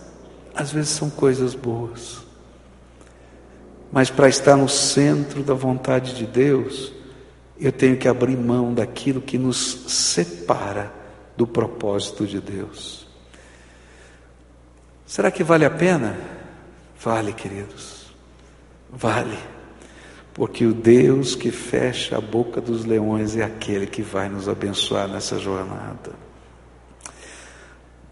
às vezes são coisas boas. Mas para estar no centro da vontade de Deus, eu tenho que abrir mão daquilo que nos separa do propósito de Deus. Será que vale a pena? Vale, queridos, vale, porque o Deus que fecha a boca dos leões é aquele que vai nos abençoar nessa jornada.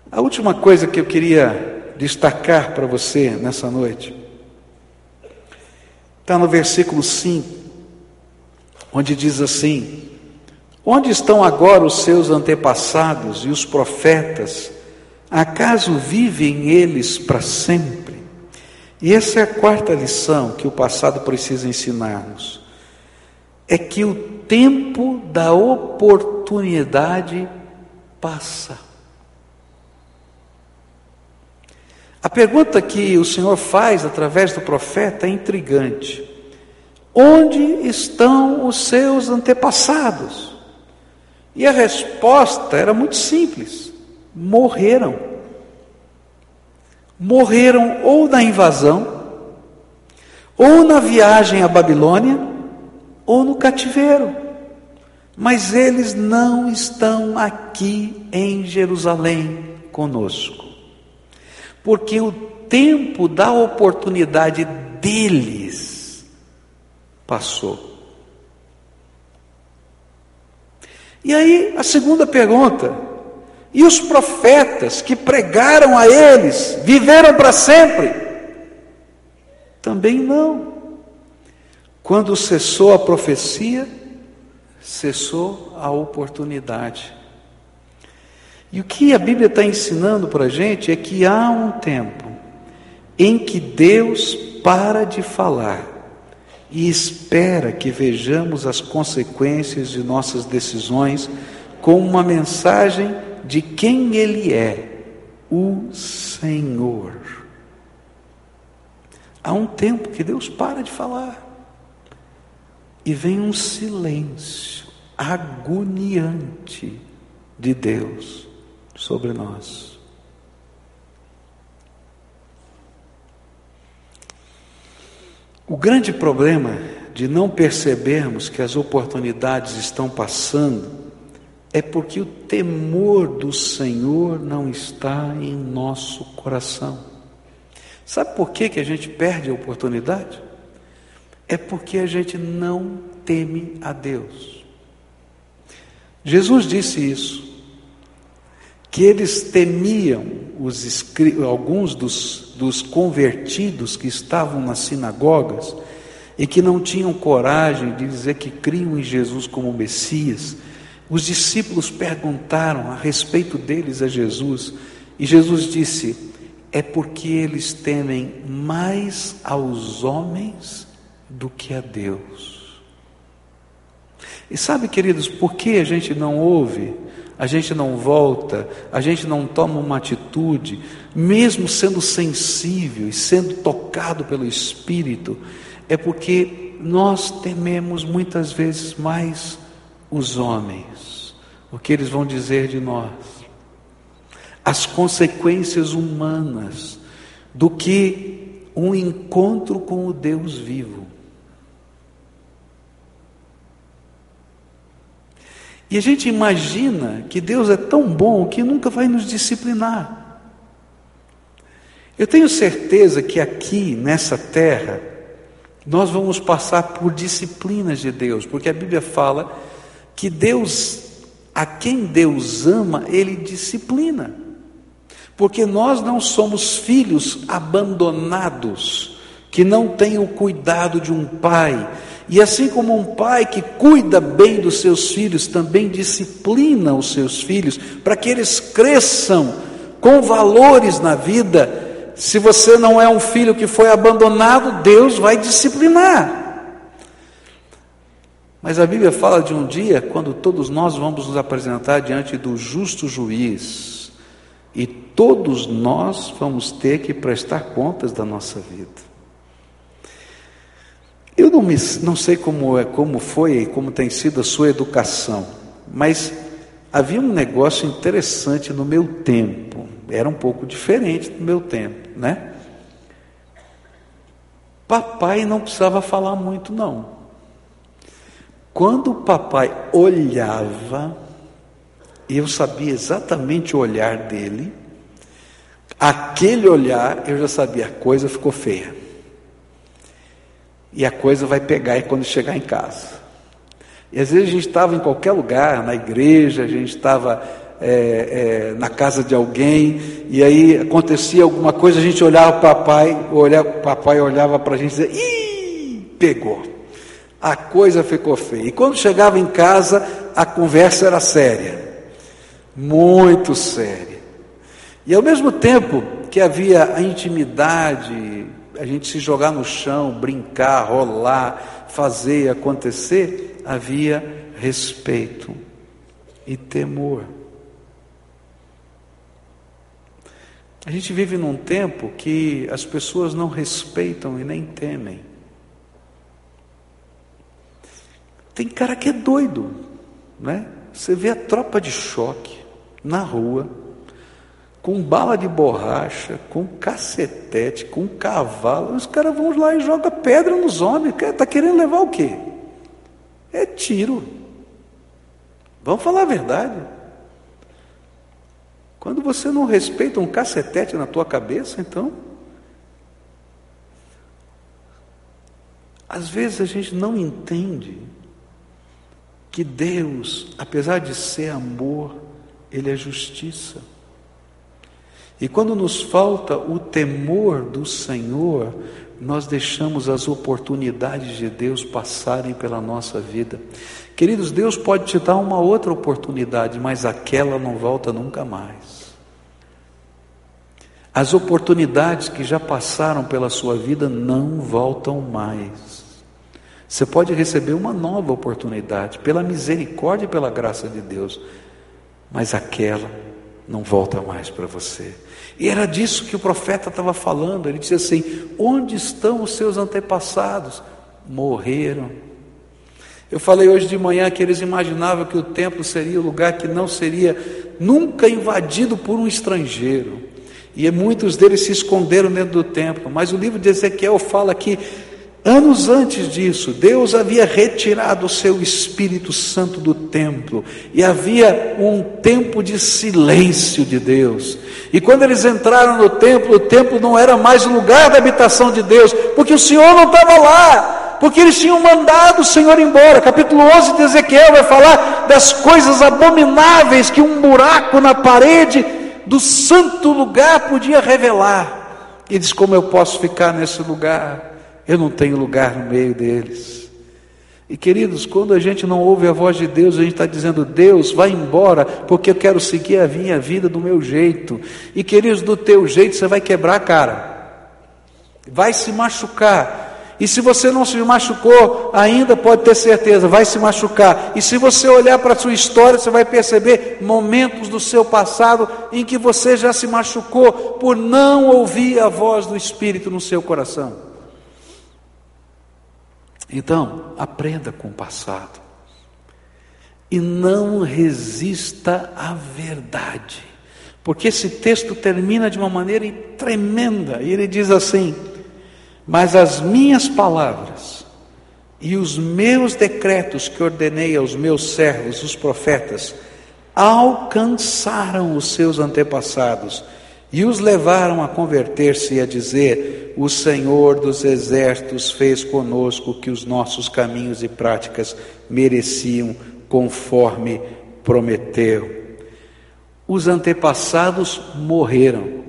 A última coisa que eu queria destacar para você nessa noite está no versículo 5, onde diz assim: Onde estão agora os seus antepassados e os profetas? Acaso vivem eles para sempre? E essa é a quarta lição que o passado precisa ensinar-nos: é que o tempo da oportunidade passa. A pergunta que o Senhor faz através do profeta é intrigante. Onde estão os seus antepassados? E a resposta era muito simples: morreram morreram ou na invasão, ou na viagem à Babilônia, ou no cativeiro. Mas eles não estão aqui em Jerusalém conosco, porque o tempo da oportunidade deles passou. E aí, a segunda pergunta: e os profetas que pregaram a eles viveram para sempre? Também não. Quando cessou a profecia, cessou a oportunidade. E o que a Bíblia está ensinando para a gente é que há um tempo em que Deus para de falar e espera que vejamos as consequências de nossas decisões com uma mensagem de quem Ele é, o Senhor. Há um tempo que Deus para de falar e vem um silêncio agoniante de Deus sobre nós. O grande problema de não percebermos que as oportunidades estão passando é porque o temor do Senhor não está em nosso coração. Sabe por que, que a gente perde a oportunidade? É porque a gente não teme a Deus. Jesus disse isso, que eles temiam os alguns dos, dos convertidos que estavam nas sinagogas e que não tinham coragem de dizer que criam em Jesus como Messias os discípulos perguntaram a respeito deles a Jesus, e Jesus disse: É porque eles temem mais aos homens do que a Deus. E sabe, queridos, por que a gente não ouve, a gente não volta, a gente não toma uma atitude, mesmo sendo sensível e sendo tocado pelo Espírito? É porque nós tememos muitas vezes mais os homens, o que eles vão dizer de nós, as consequências humanas do que um encontro com o Deus vivo. E a gente imagina que Deus é tão bom que nunca vai nos disciplinar. Eu tenho certeza que aqui nessa terra nós vamos passar por disciplinas de Deus, porque a Bíblia fala que Deus, a quem Deus ama, Ele disciplina. Porque nós não somos filhos abandonados, que não têm o cuidado de um pai. E assim como um pai que cuida bem dos seus filhos, também disciplina os seus filhos, para que eles cresçam com valores na vida. Se você não é um filho que foi abandonado, Deus vai disciplinar. Mas a Bíblia fala de um dia quando todos nós vamos nos apresentar diante do justo juiz e todos nós vamos ter que prestar contas da nossa vida. Eu não, me, não sei como, é, como foi e como tem sido a sua educação, mas havia um negócio interessante no meu tempo, era um pouco diferente do meu tempo, né? Papai não precisava falar muito, não. Quando o papai olhava, eu sabia exatamente o olhar dele, aquele olhar eu já sabia, a coisa ficou feia. E a coisa vai pegar quando chegar em casa. E às vezes a gente estava em qualquer lugar, na igreja, a gente estava é, é, na casa de alguém, e aí acontecia alguma coisa, a gente olhava para o papai, o papai olhava para a gente e dizia, ih, pegou. A coisa ficou feia. E quando chegava em casa, a conversa era séria. Muito séria. E ao mesmo tempo que havia a intimidade, a gente se jogar no chão, brincar, rolar, fazer acontecer, havia respeito e temor. A gente vive num tempo que as pessoas não respeitam e nem temem. Tem cara que é doido, né? Você vê a tropa de choque na rua, com bala de borracha, com cacetete, com cavalo. Os caras vão lá e jogam pedra nos homens. Está querendo levar o quê? É tiro. Vamos falar a verdade. Quando você não respeita um cacetete na tua cabeça, então. Às vezes a gente não entende que Deus, apesar de ser amor, Ele é justiça. E quando nos falta o temor do Senhor, nós deixamos as oportunidades de Deus passarem pela nossa vida. Queridos, Deus pode te dar uma outra oportunidade, mas aquela não volta nunca mais. As oportunidades que já passaram pela sua vida não voltam mais. Você pode receber uma nova oportunidade, pela misericórdia e pela graça de Deus, mas aquela não volta mais para você. E era disso que o profeta estava falando. Ele disse assim: Onde estão os seus antepassados? Morreram. Eu falei hoje de manhã que eles imaginavam que o templo seria o lugar que não seria nunca invadido por um estrangeiro. E muitos deles se esconderam dentro do templo. Mas o livro de Ezequiel fala que Anos antes disso, Deus havia retirado o seu Espírito Santo do templo e havia um tempo de silêncio de Deus. E quando eles entraram no templo, o templo não era mais o lugar da habitação de Deus, porque o Senhor não estava lá, porque eles tinham mandado o Senhor embora. Capítulo 11 de Ezequiel vai falar das coisas abomináveis que um buraco na parede do santo lugar podia revelar. E diz: Como eu posso ficar nesse lugar? Eu não tenho lugar no meio deles. E queridos, quando a gente não ouve a voz de Deus, a gente está dizendo: Deus, vai embora, porque eu quero seguir a minha vida do meu jeito. E queridos, do teu jeito você vai quebrar a cara, vai se machucar. E se você não se machucou, ainda pode ter certeza, vai se machucar. E se você olhar para a sua história, você vai perceber momentos do seu passado em que você já se machucou por não ouvir a voz do Espírito no seu coração. Então, aprenda com o passado. E não resista à verdade. Porque esse texto termina de uma maneira tremenda. E ele diz assim: Mas as minhas palavras e os meus decretos que ordenei aos meus servos, os profetas, alcançaram os seus antepassados e os levaram a converter-se e a dizer: O Senhor dos exércitos fez conosco que os nossos caminhos e práticas mereciam, conforme prometeu. Os antepassados morreram,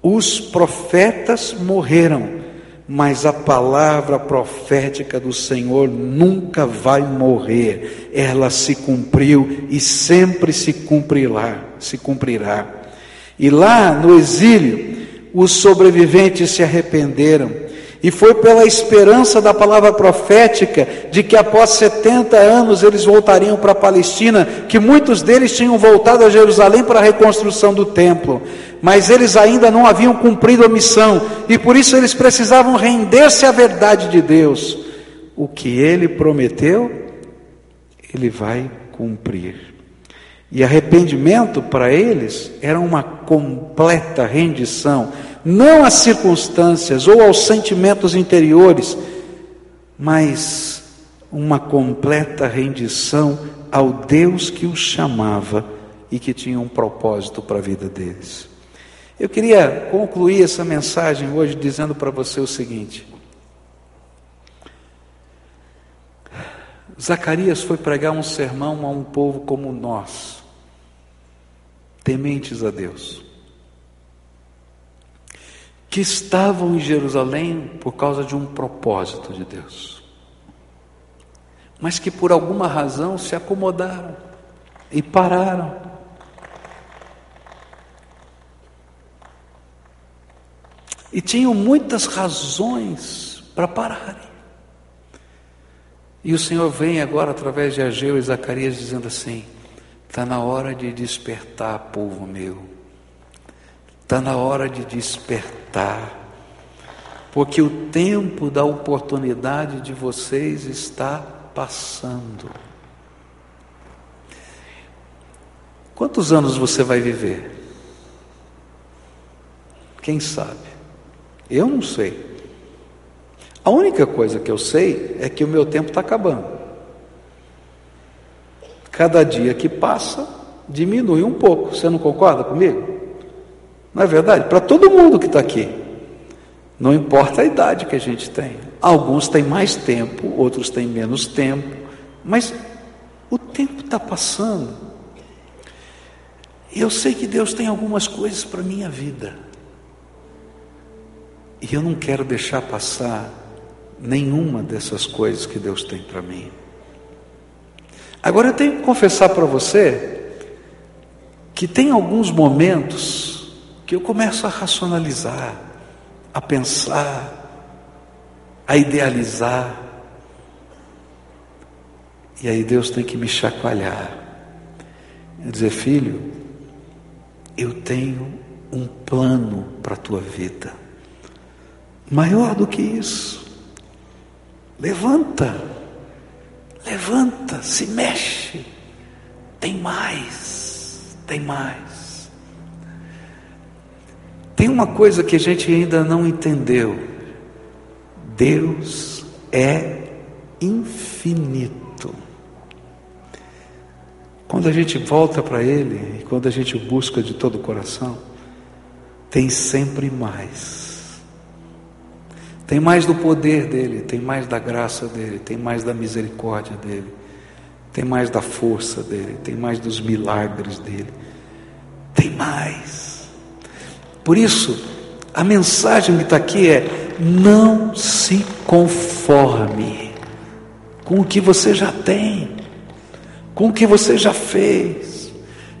os profetas morreram, mas a palavra profética do Senhor nunca vai morrer. Ela se cumpriu e sempre se cumprirá, se cumprirá. E lá no exílio, os sobreviventes se arrependeram E foi pela esperança da palavra profética de que após 70 anos eles voltariam para a Palestina, que muitos deles tinham voltado a Jerusalém para a reconstrução do templo, mas eles ainda não haviam cumprido a missão e por isso eles precisavam render-se à verdade de Deus. O que ele prometeu, ele vai cumprir. E arrependimento para eles era uma completa rendição, não às circunstâncias ou aos sentimentos interiores, mas uma completa rendição ao Deus que os chamava e que tinha um propósito para a vida deles. Eu queria concluir essa mensagem hoje dizendo para você o seguinte: Zacarias foi pregar um sermão a um povo como nós tementes a Deus, que estavam em Jerusalém por causa de um propósito de Deus, mas que por alguma razão se acomodaram e pararam. E tinham muitas razões para pararem. E o Senhor vem agora através de Ageu e Zacarias dizendo assim: Está na hora de despertar, povo meu. Está na hora de despertar. Porque o tempo da oportunidade de vocês está passando. Quantos anos você vai viver? Quem sabe? Eu não sei. A única coisa que eu sei é que o meu tempo está acabando. Cada dia que passa, diminui um pouco. Você não concorda comigo? Não é verdade? Para todo mundo que está aqui. Não importa a idade que a gente tem. Alguns têm mais tempo, outros têm menos tempo. Mas o tempo está passando. Eu sei que Deus tem algumas coisas para a minha vida. E eu não quero deixar passar nenhuma dessas coisas que Deus tem para mim. Agora eu tenho que confessar para você que tem alguns momentos que eu começo a racionalizar, a pensar, a idealizar. E aí Deus tem que me chacoalhar e dizer: Filho, eu tenho um plano para a tua vida, maior do que isso. Levanta. Levanta, se mexe. Tem mais, tem mais. Tem uma coisa que a gente ainda não entendeu. Deus é infinito. Quando a gente volta para Ele e quando a gente busca de todo o coração, tem sempre mais. Tem mais do poder dele, tem mais da graça dele, tem mais da misericórdia dele, tem mais da força dele, tem mais dos milagres dele. Tem mais. Por isso, a mensagem que está aqui é: não se conforme com o que você já tem, com o que você já fez.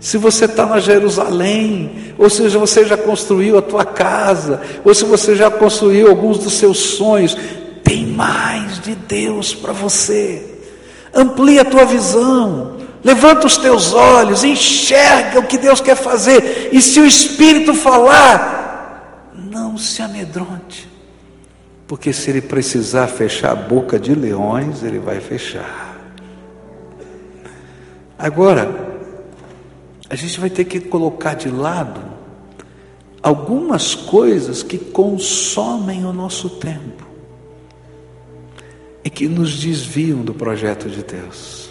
Se você está na Jerusalém, ou seja, você já construiu a tua casa, ou se você já construiu alguns dos seus sonhos, tem mais de Deus para você. Amplie a tua visão, levanta os teus olhos, enxerga o que Deus quer fazer, e se o Espírito falar, não se amedronte, porque se ele precisar fechar a boca de leões, ele vai fechar. Agora, a gente vai ter que colocar de lado algumas coisas que consomem o nosso tempo e que nos desviam do projeto de Deus.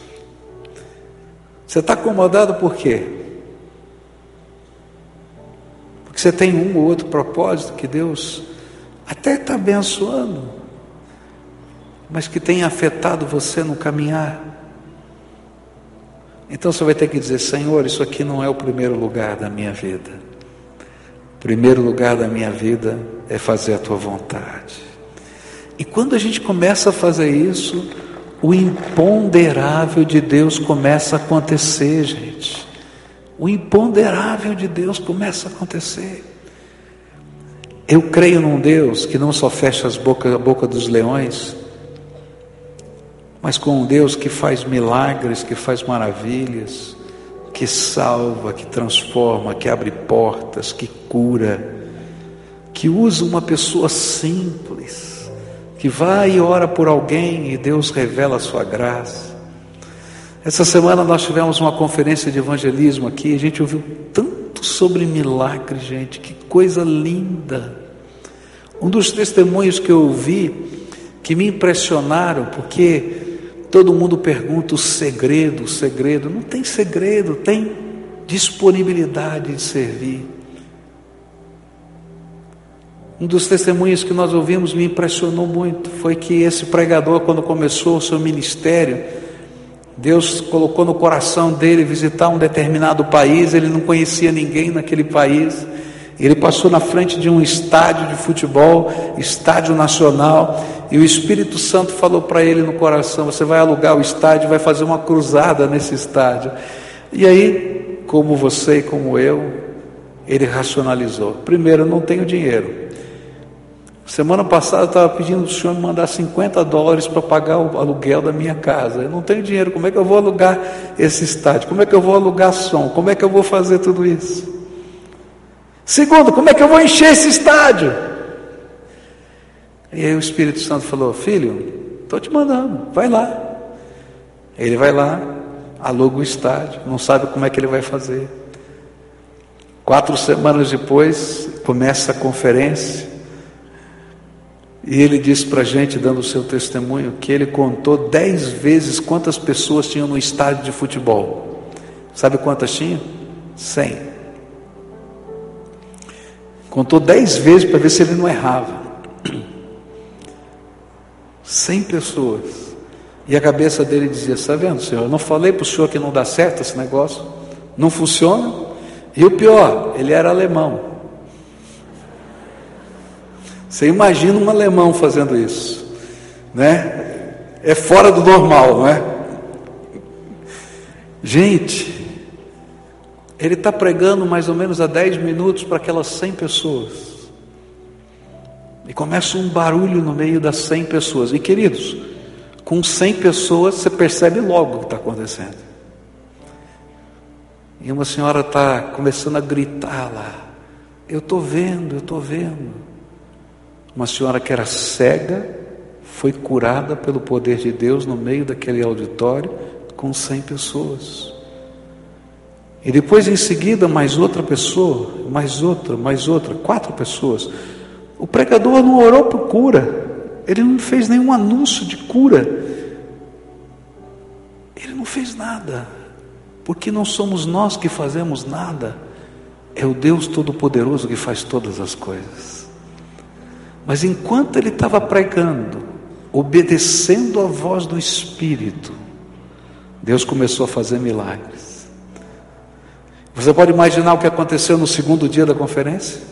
Você está acomodado por quê? Porque você tem um ou outro propósito que Deus até está abençoando, mas que tem afetado você no caminhar. Então você vai ter que dizer: Senhor, isso aqui não é o primeiro lugar da minha vida. O primeiro lugar da minha vida é fazer a tua vontade. E quando a gente começa a fazer isso, o imponderável de Deus começa a acontecer, gente. O imponderável de Deus começa a acontecer. Eu creio num Deus que não só fecha as boca, a boca dos leões, mas com um Deus que faz milagres, que faz maravilhas, que salva, que transforma, que abre portas, que cura, que usa uma pessoa simples, que vai e ora por alguém e Deus revela a sua graça. Essa semana nós tivemos uma conferência de evangelismo aqui, a gente ouviu tanto sobre milagres, gente, que coisa linda. Um dos testemunhos que eu ouvi que me impressionaram, porque todo mundo pergunta o segredo, o segredo. Não tem segredo, tem disponibilidade de servir. Um dos testemunhos que nós ouvimos me impressionou muito. Foi que esse pregador, quando começou o seu ministério, Deus colocou no coração dele visitar um determinado país, ele não conhecia ninguém naquele país. Ele passou na frente de um estádio de futebol, estádio nacional, e o Espírito Santo falou para ele no coração: Você vai alugar o estádio, vai fazer uma cruzada nesse estádio. E aí, como você e como eu, ele racionalizou: Primeiro, não tenho dinheiro. Semana passada eu estava pedindo o senhor me mandar 50 dólares para pagar o aluguel da minha casa. Eu não tenho dinheiro, como é que eu vou alugar esse estádio? Como é que eu vou alugar som? Como é que eu vou fazer tudo isso? Segundo, como é que eu vou encher esse estádio? E aí o Espírito Santo falou: Filho, estou te mandando, vai lá. Ele vai lá, aluga o estádio, não sabe como é que ele vai fazer. Quatro semanas depois, começa a conferência. E ele disse para a gente, dando o seu testemunho, que ele contou dez vezes quantas pessoas tinham no estádio de futebol. Sabe quantas tinha? Cem. Contou dez vezes para ver se ele não errava. Cem pessoas. E a cabeça dele dizia: Está vendo, senhor? Eu não falei para o senhor que não dá certo esse negócio? Não funciona? E o pior, ele era alemão. Você imagina um alemão fazendo isso, né? É fora do normal, não é? Gente, ele está pregando mais ou menos a 10 minutos para aquelas 100 pessoas. E começa um barulho no meio das 100 pessoas. E queridos, com 100 pessoas você percebe logo o que está acontecendo. E uma senhora está começando a gritar lá. Eu estou vendo, eu estou vendo. Uma senhora que era cega foi curada pelo poder de Deus no meio daquele auditório com 100 pessoas. E depois em seguida mais outra pessoa, mais outra, mais outra, quatro pessoas. O pregador não orou por cura, ele não fez nenhum anúncio de cura, ele não fez nada, porque não somos nós que fazemos nada, é o Deus Todo-Poderoso que faz todas as coisas. Mas enquanto ele estava pregando, obedecendo a voz do Espírito, Deus começou a fazer milagres. Você pode imaginar o que aconteceu no segundo dia da conferência?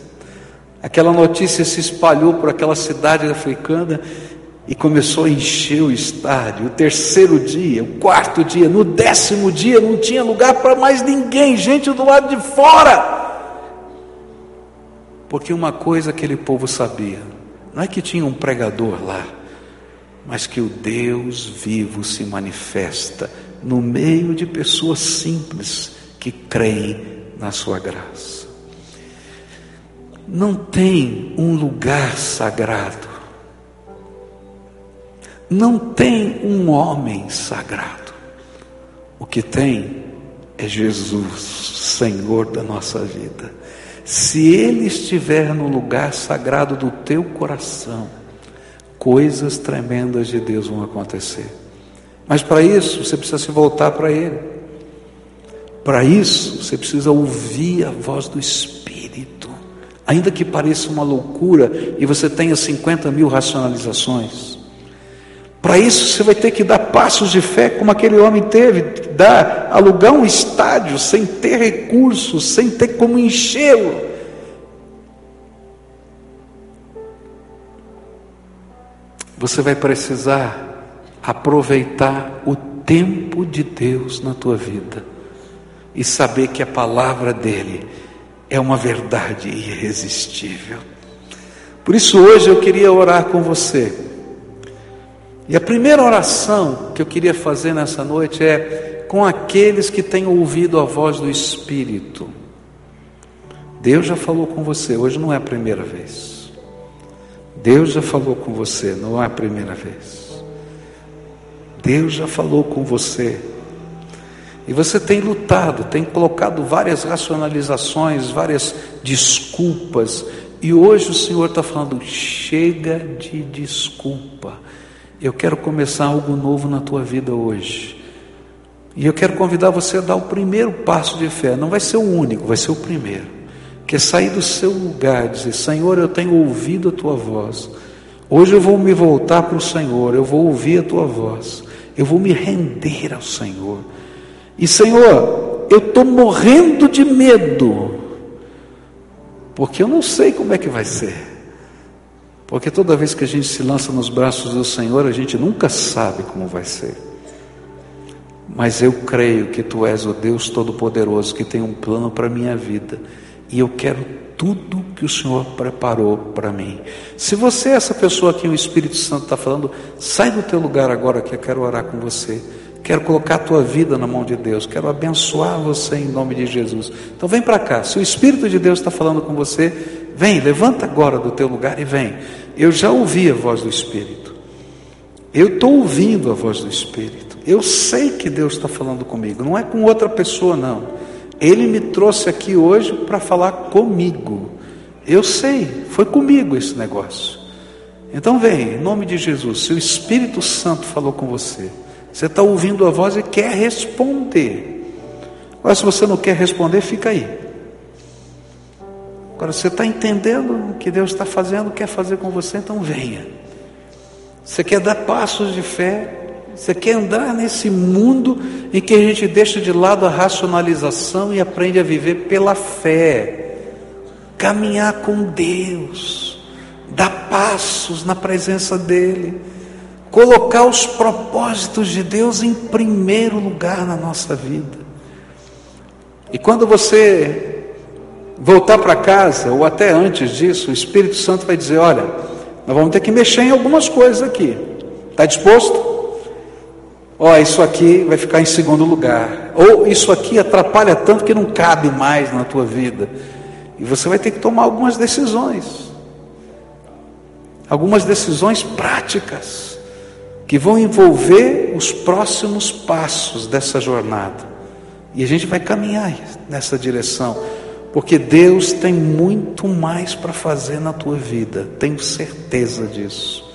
Aquela notícia se espalhou por aquela cidade africana e começou a encher o estádio. O terceiro dia, o quarto dia, no décimo dia não tinha lugar para mais ninguém, gente do lado de fora. Porque uma coisa aquele povo sabia, não é que tinha um pregador lá, mas que o Deus vivo se manifesta no meio de pessoas simples que creem na sua graça. Não tem um lugar sagrado, não tem um homem sagrado. O que tem é Jesus, Senhor da nossa vida. Se Ele estiver no lugar sagrado do teu coração, coisas tremendas de Deus vão acontecer. Mas para isso você precisa se voltar para Ele. Para isso, você precisa ouvir a voz do Espírito, ainda que pareça uma loucura e você tenha 50 mil racionalizações. Para isso, você vai ter que dar passos de fé, como aquele homem teve, dar, alugar um estádio sem ter recursos, sem ter como enchê-lo. Você vai precisar aproveitar o tempo de Deus na tua vida e saber que a palavra dele é uma verdade irresistível. Por isso hoje eu queria orar com você. E a primeira oração que eu queria fazer nessa noite é com aqueles que têm ouvido a voz do Espírito. Deus já falou com você, hoje não é a primeira vez. Deus já falou com você, não é a primeira vez. Deus já falou com você. E você tem lutado, tem colocado várias racionalizações, várias desculpas, e hoje o Senhor está falando: chega de desculpa. Eu quero começar algo novo na tua vida hoje. E eu quero convidar você a dar o primeiro passo de fé. Não vai ser o único, vai ser o primeiro. Que é sair do seu lugar, dizer: Senhor, eu tenho ouvido a tua voz. Hoje eu vou me voltar para o Senhor, eu vou ouvir a tua voz. Eu vou me render ao Senhor. E Senhor, eu estou morrendo de medo porque eu não sei como é que vai ser. Porque toda vez que a gente se lança nos braços do Senhor, a gente nunca sabe como vai ser. Mas eu creio que Tu és o Deus Todo-Poderoso que tem um plano para a minha vida. E eu quero tudo que o Senhor preparou para mim. Se você é essa pessoa que o Espírito Santo está falando, sai do teu lugar agora que eu quero orar com você. Quero colocar a tua vida na mão de Deus. Quero abençoar você em nome de Jesus. Então vem para cá. Se o Espírito de Deus está falando com você, vem, levanta agora do teu lugar e vem. Eu já ouvi a voz do Espírito. Eu estou ouvindo a voz do Espírito. Eu sei que Deus está falando comigo. Não é com outra pessoa, não. Ele me trouxe aqui hoje para falar comigo. Eu sei, foi comigo esse negócio. Então vem, em nome de Jesus. Se o Espírito Santo falou com você. Você está ouvindo a voz e quer responder. Agora, se você não quer responder, fica aí. Agora, você está entendendo o que Deus está fazendo, quer fazer com você, então venha. Você quer dar passos de fé, você quer andar nesse mundo em que a gente deixa de lado a racionalização e aprende a viver pela fé, caminhar com Deus, dar passos na presença dEle colocar os propósitos de Deus em primeiro lugar na nossa vida. E quando você voltar para casa, ou até antes disso, o Espírito Santo vai dizer: Olha, nós vamos ter que mexer em algumas coisas aqui. Está disposto? Ó, oh, isso aqui vai ficar em segundo lugar. Ou isso aqui atrapalha tanto que não cabe mais na tua vida. E você vai ter que tomar algumas decisões. Algumas decisões práticas que vão envolver os próximos passos dessa jornada. E a gente vai caminhar nessa direção, porque Deus tem muito mais para fazer na tua vida, tenho certeza disso.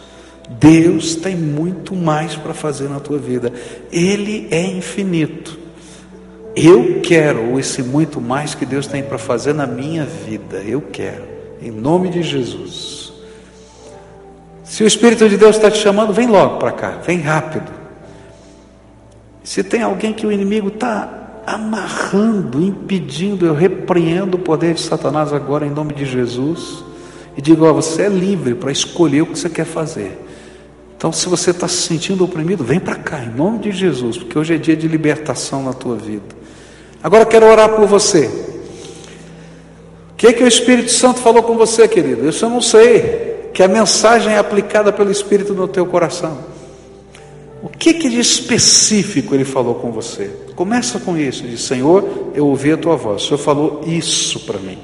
Deus tem muito mais para fazer na tua vida, Ele é infinito. Eu quero esse muito mais que Deus tem para fazer na minha vida, eu quero, em nome de Jesus. Se o Espírito de Deus está te chamando, vem logo para cá, vem rápido. Se tem alguém que o inimigo está amarrando, impedindo, eu repreendo o poder de Satanás agora em nome de Jesus e digo: ó, você é livre para escolher o que você quer fazer. Então, se você está se sentindo oprimido, vem para cá, em nome de Jesus, porque hoje é dia de libertação na tua vida. Agora quero orar por você. O que, é que o Espírito Santo falou com você, querido? Isso eu não sei que a mensagem é aplicada pelo Espírito no teu coração. O que, que de específico ele falou com você? Começa com isso, diz, Senhor, eu ouvi a tua voz, o Senhor falou isso para mim.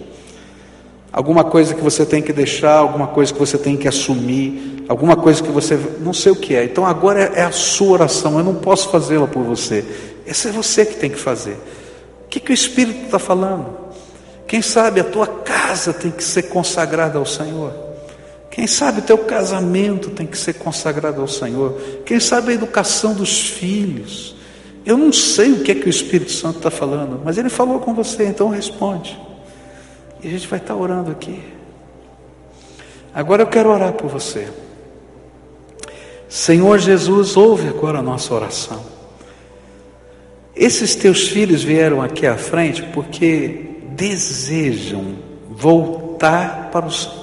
Alguma coisa que você tem que deixar, alguma coisa que você tem que assumir, alguma coisa que você não sei o que é. Então agora é a sua oração, eu não posso fazê-la por você. Essa é você que tem que fazer. O que, que o Espírito está falando? Quem sabe a tua casa tem que ser consagrada ao Senhor. Quem sabe o teu casamento tem que ser consagrado ao Senhor. Quem sabe a educação dos filhos. Eu não sei o que é que o Espírito Santo está falando, mas ele falou com você, então responde. E a gente vai estar orando aqui. Agora eu quero orar por você. Senhor Jesus, ouve agora a nossa oração. Esses teus filhos vieram aqui à frente porque desejam voltar para o Senhor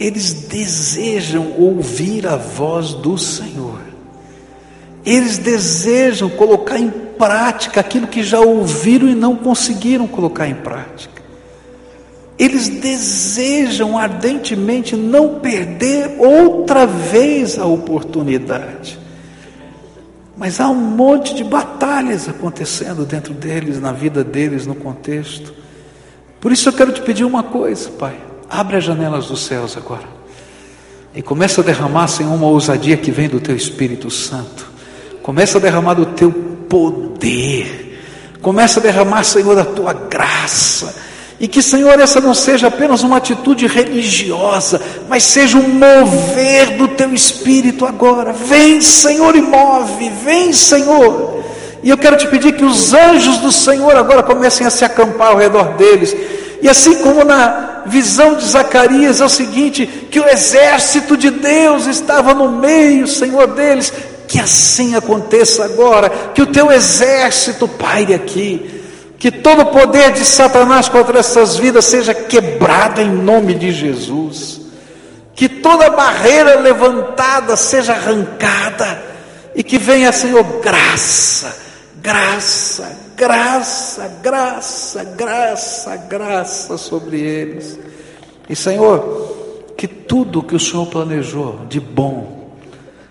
eles desejam ouvir a voz do Senhor. Eles desejam colocar em prática aquilo que já ouviram e não conseguiram colocar em prática. eles desejam ardentemente não perder outra vez a oportunidade. Mas há um monte de batalhas acontecendo dentro deles, na vida deles, no contexto. Por isso eu quero te pedir uma coisa, Pai. Abre as janelas dos céus agora. E começa a derramar, Senhor, uma ousadia que vem do Teu Espírito Santo. Começa a derramar do Teu poder. Começa a derramar, Senhor, da Tua graça e que, Senhor, essa não seja apenas uma atitude religiosa, mas seja um mover do teu espírito agora. Vem, Senhor, e move, vem, Senhor. E eu quero te pedir que os anjos do Senhor agora comecem a se acampar ao redor deles. E assim como na visão de Zacarias é o seguinte: que o exército de Deus estava no meio, Senhor, deles, que assim aconteça agora, que o teu exército paire aqui que todo o poder de Satanás contra essas vidas seja quebrado em nome de Jesus. Que toda barreira levantada seja arrancada. E que venha, Senhor, graça, graça, graça, graça, graça, graça sobre eles. E, Senhor, que tudo que o Senhor planejou de bom,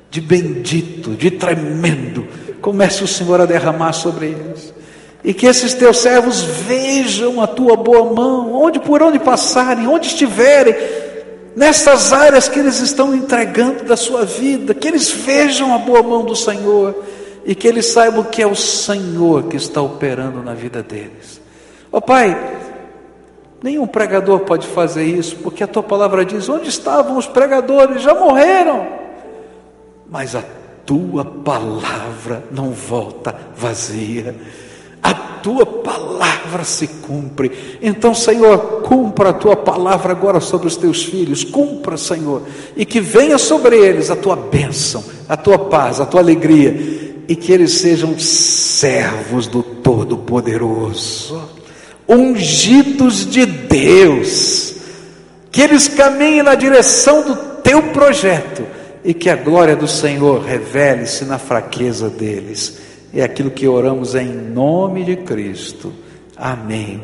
de bendito, de tremendo, comece o Senhor a derramar sobre eles e que esses teus servos vejam a tua boa mão, onde por onde passarem, onde estiverem, nessas áreas que eles estão entregando da sua vida, que eles vejam a boa mão do Senhor e que eles saibam que é o Senhor que está operando na vida deles. Ó oh, Pai, nenhum pregador pode fazer isso, porque a tua palavra diz: onde estavam os pregadores? Já morreram. Mas a tua palavra não volta vazia a tua palavra se cumpre. Então, Senhor, cumpra a tua palavra agora sobre os teus filhos, cumpra, Senhor, e que venha sobre eles a tua bênção, a tua paz, a tua alegria, e que eles sejam servos do Todo-Poderoso, ungidos de Deus, que eles caminhem na direção do teu projeto e que a glória do Senhor revele-se na fraqueza deles é aquilo que oramos em nome de Cristo. Amém.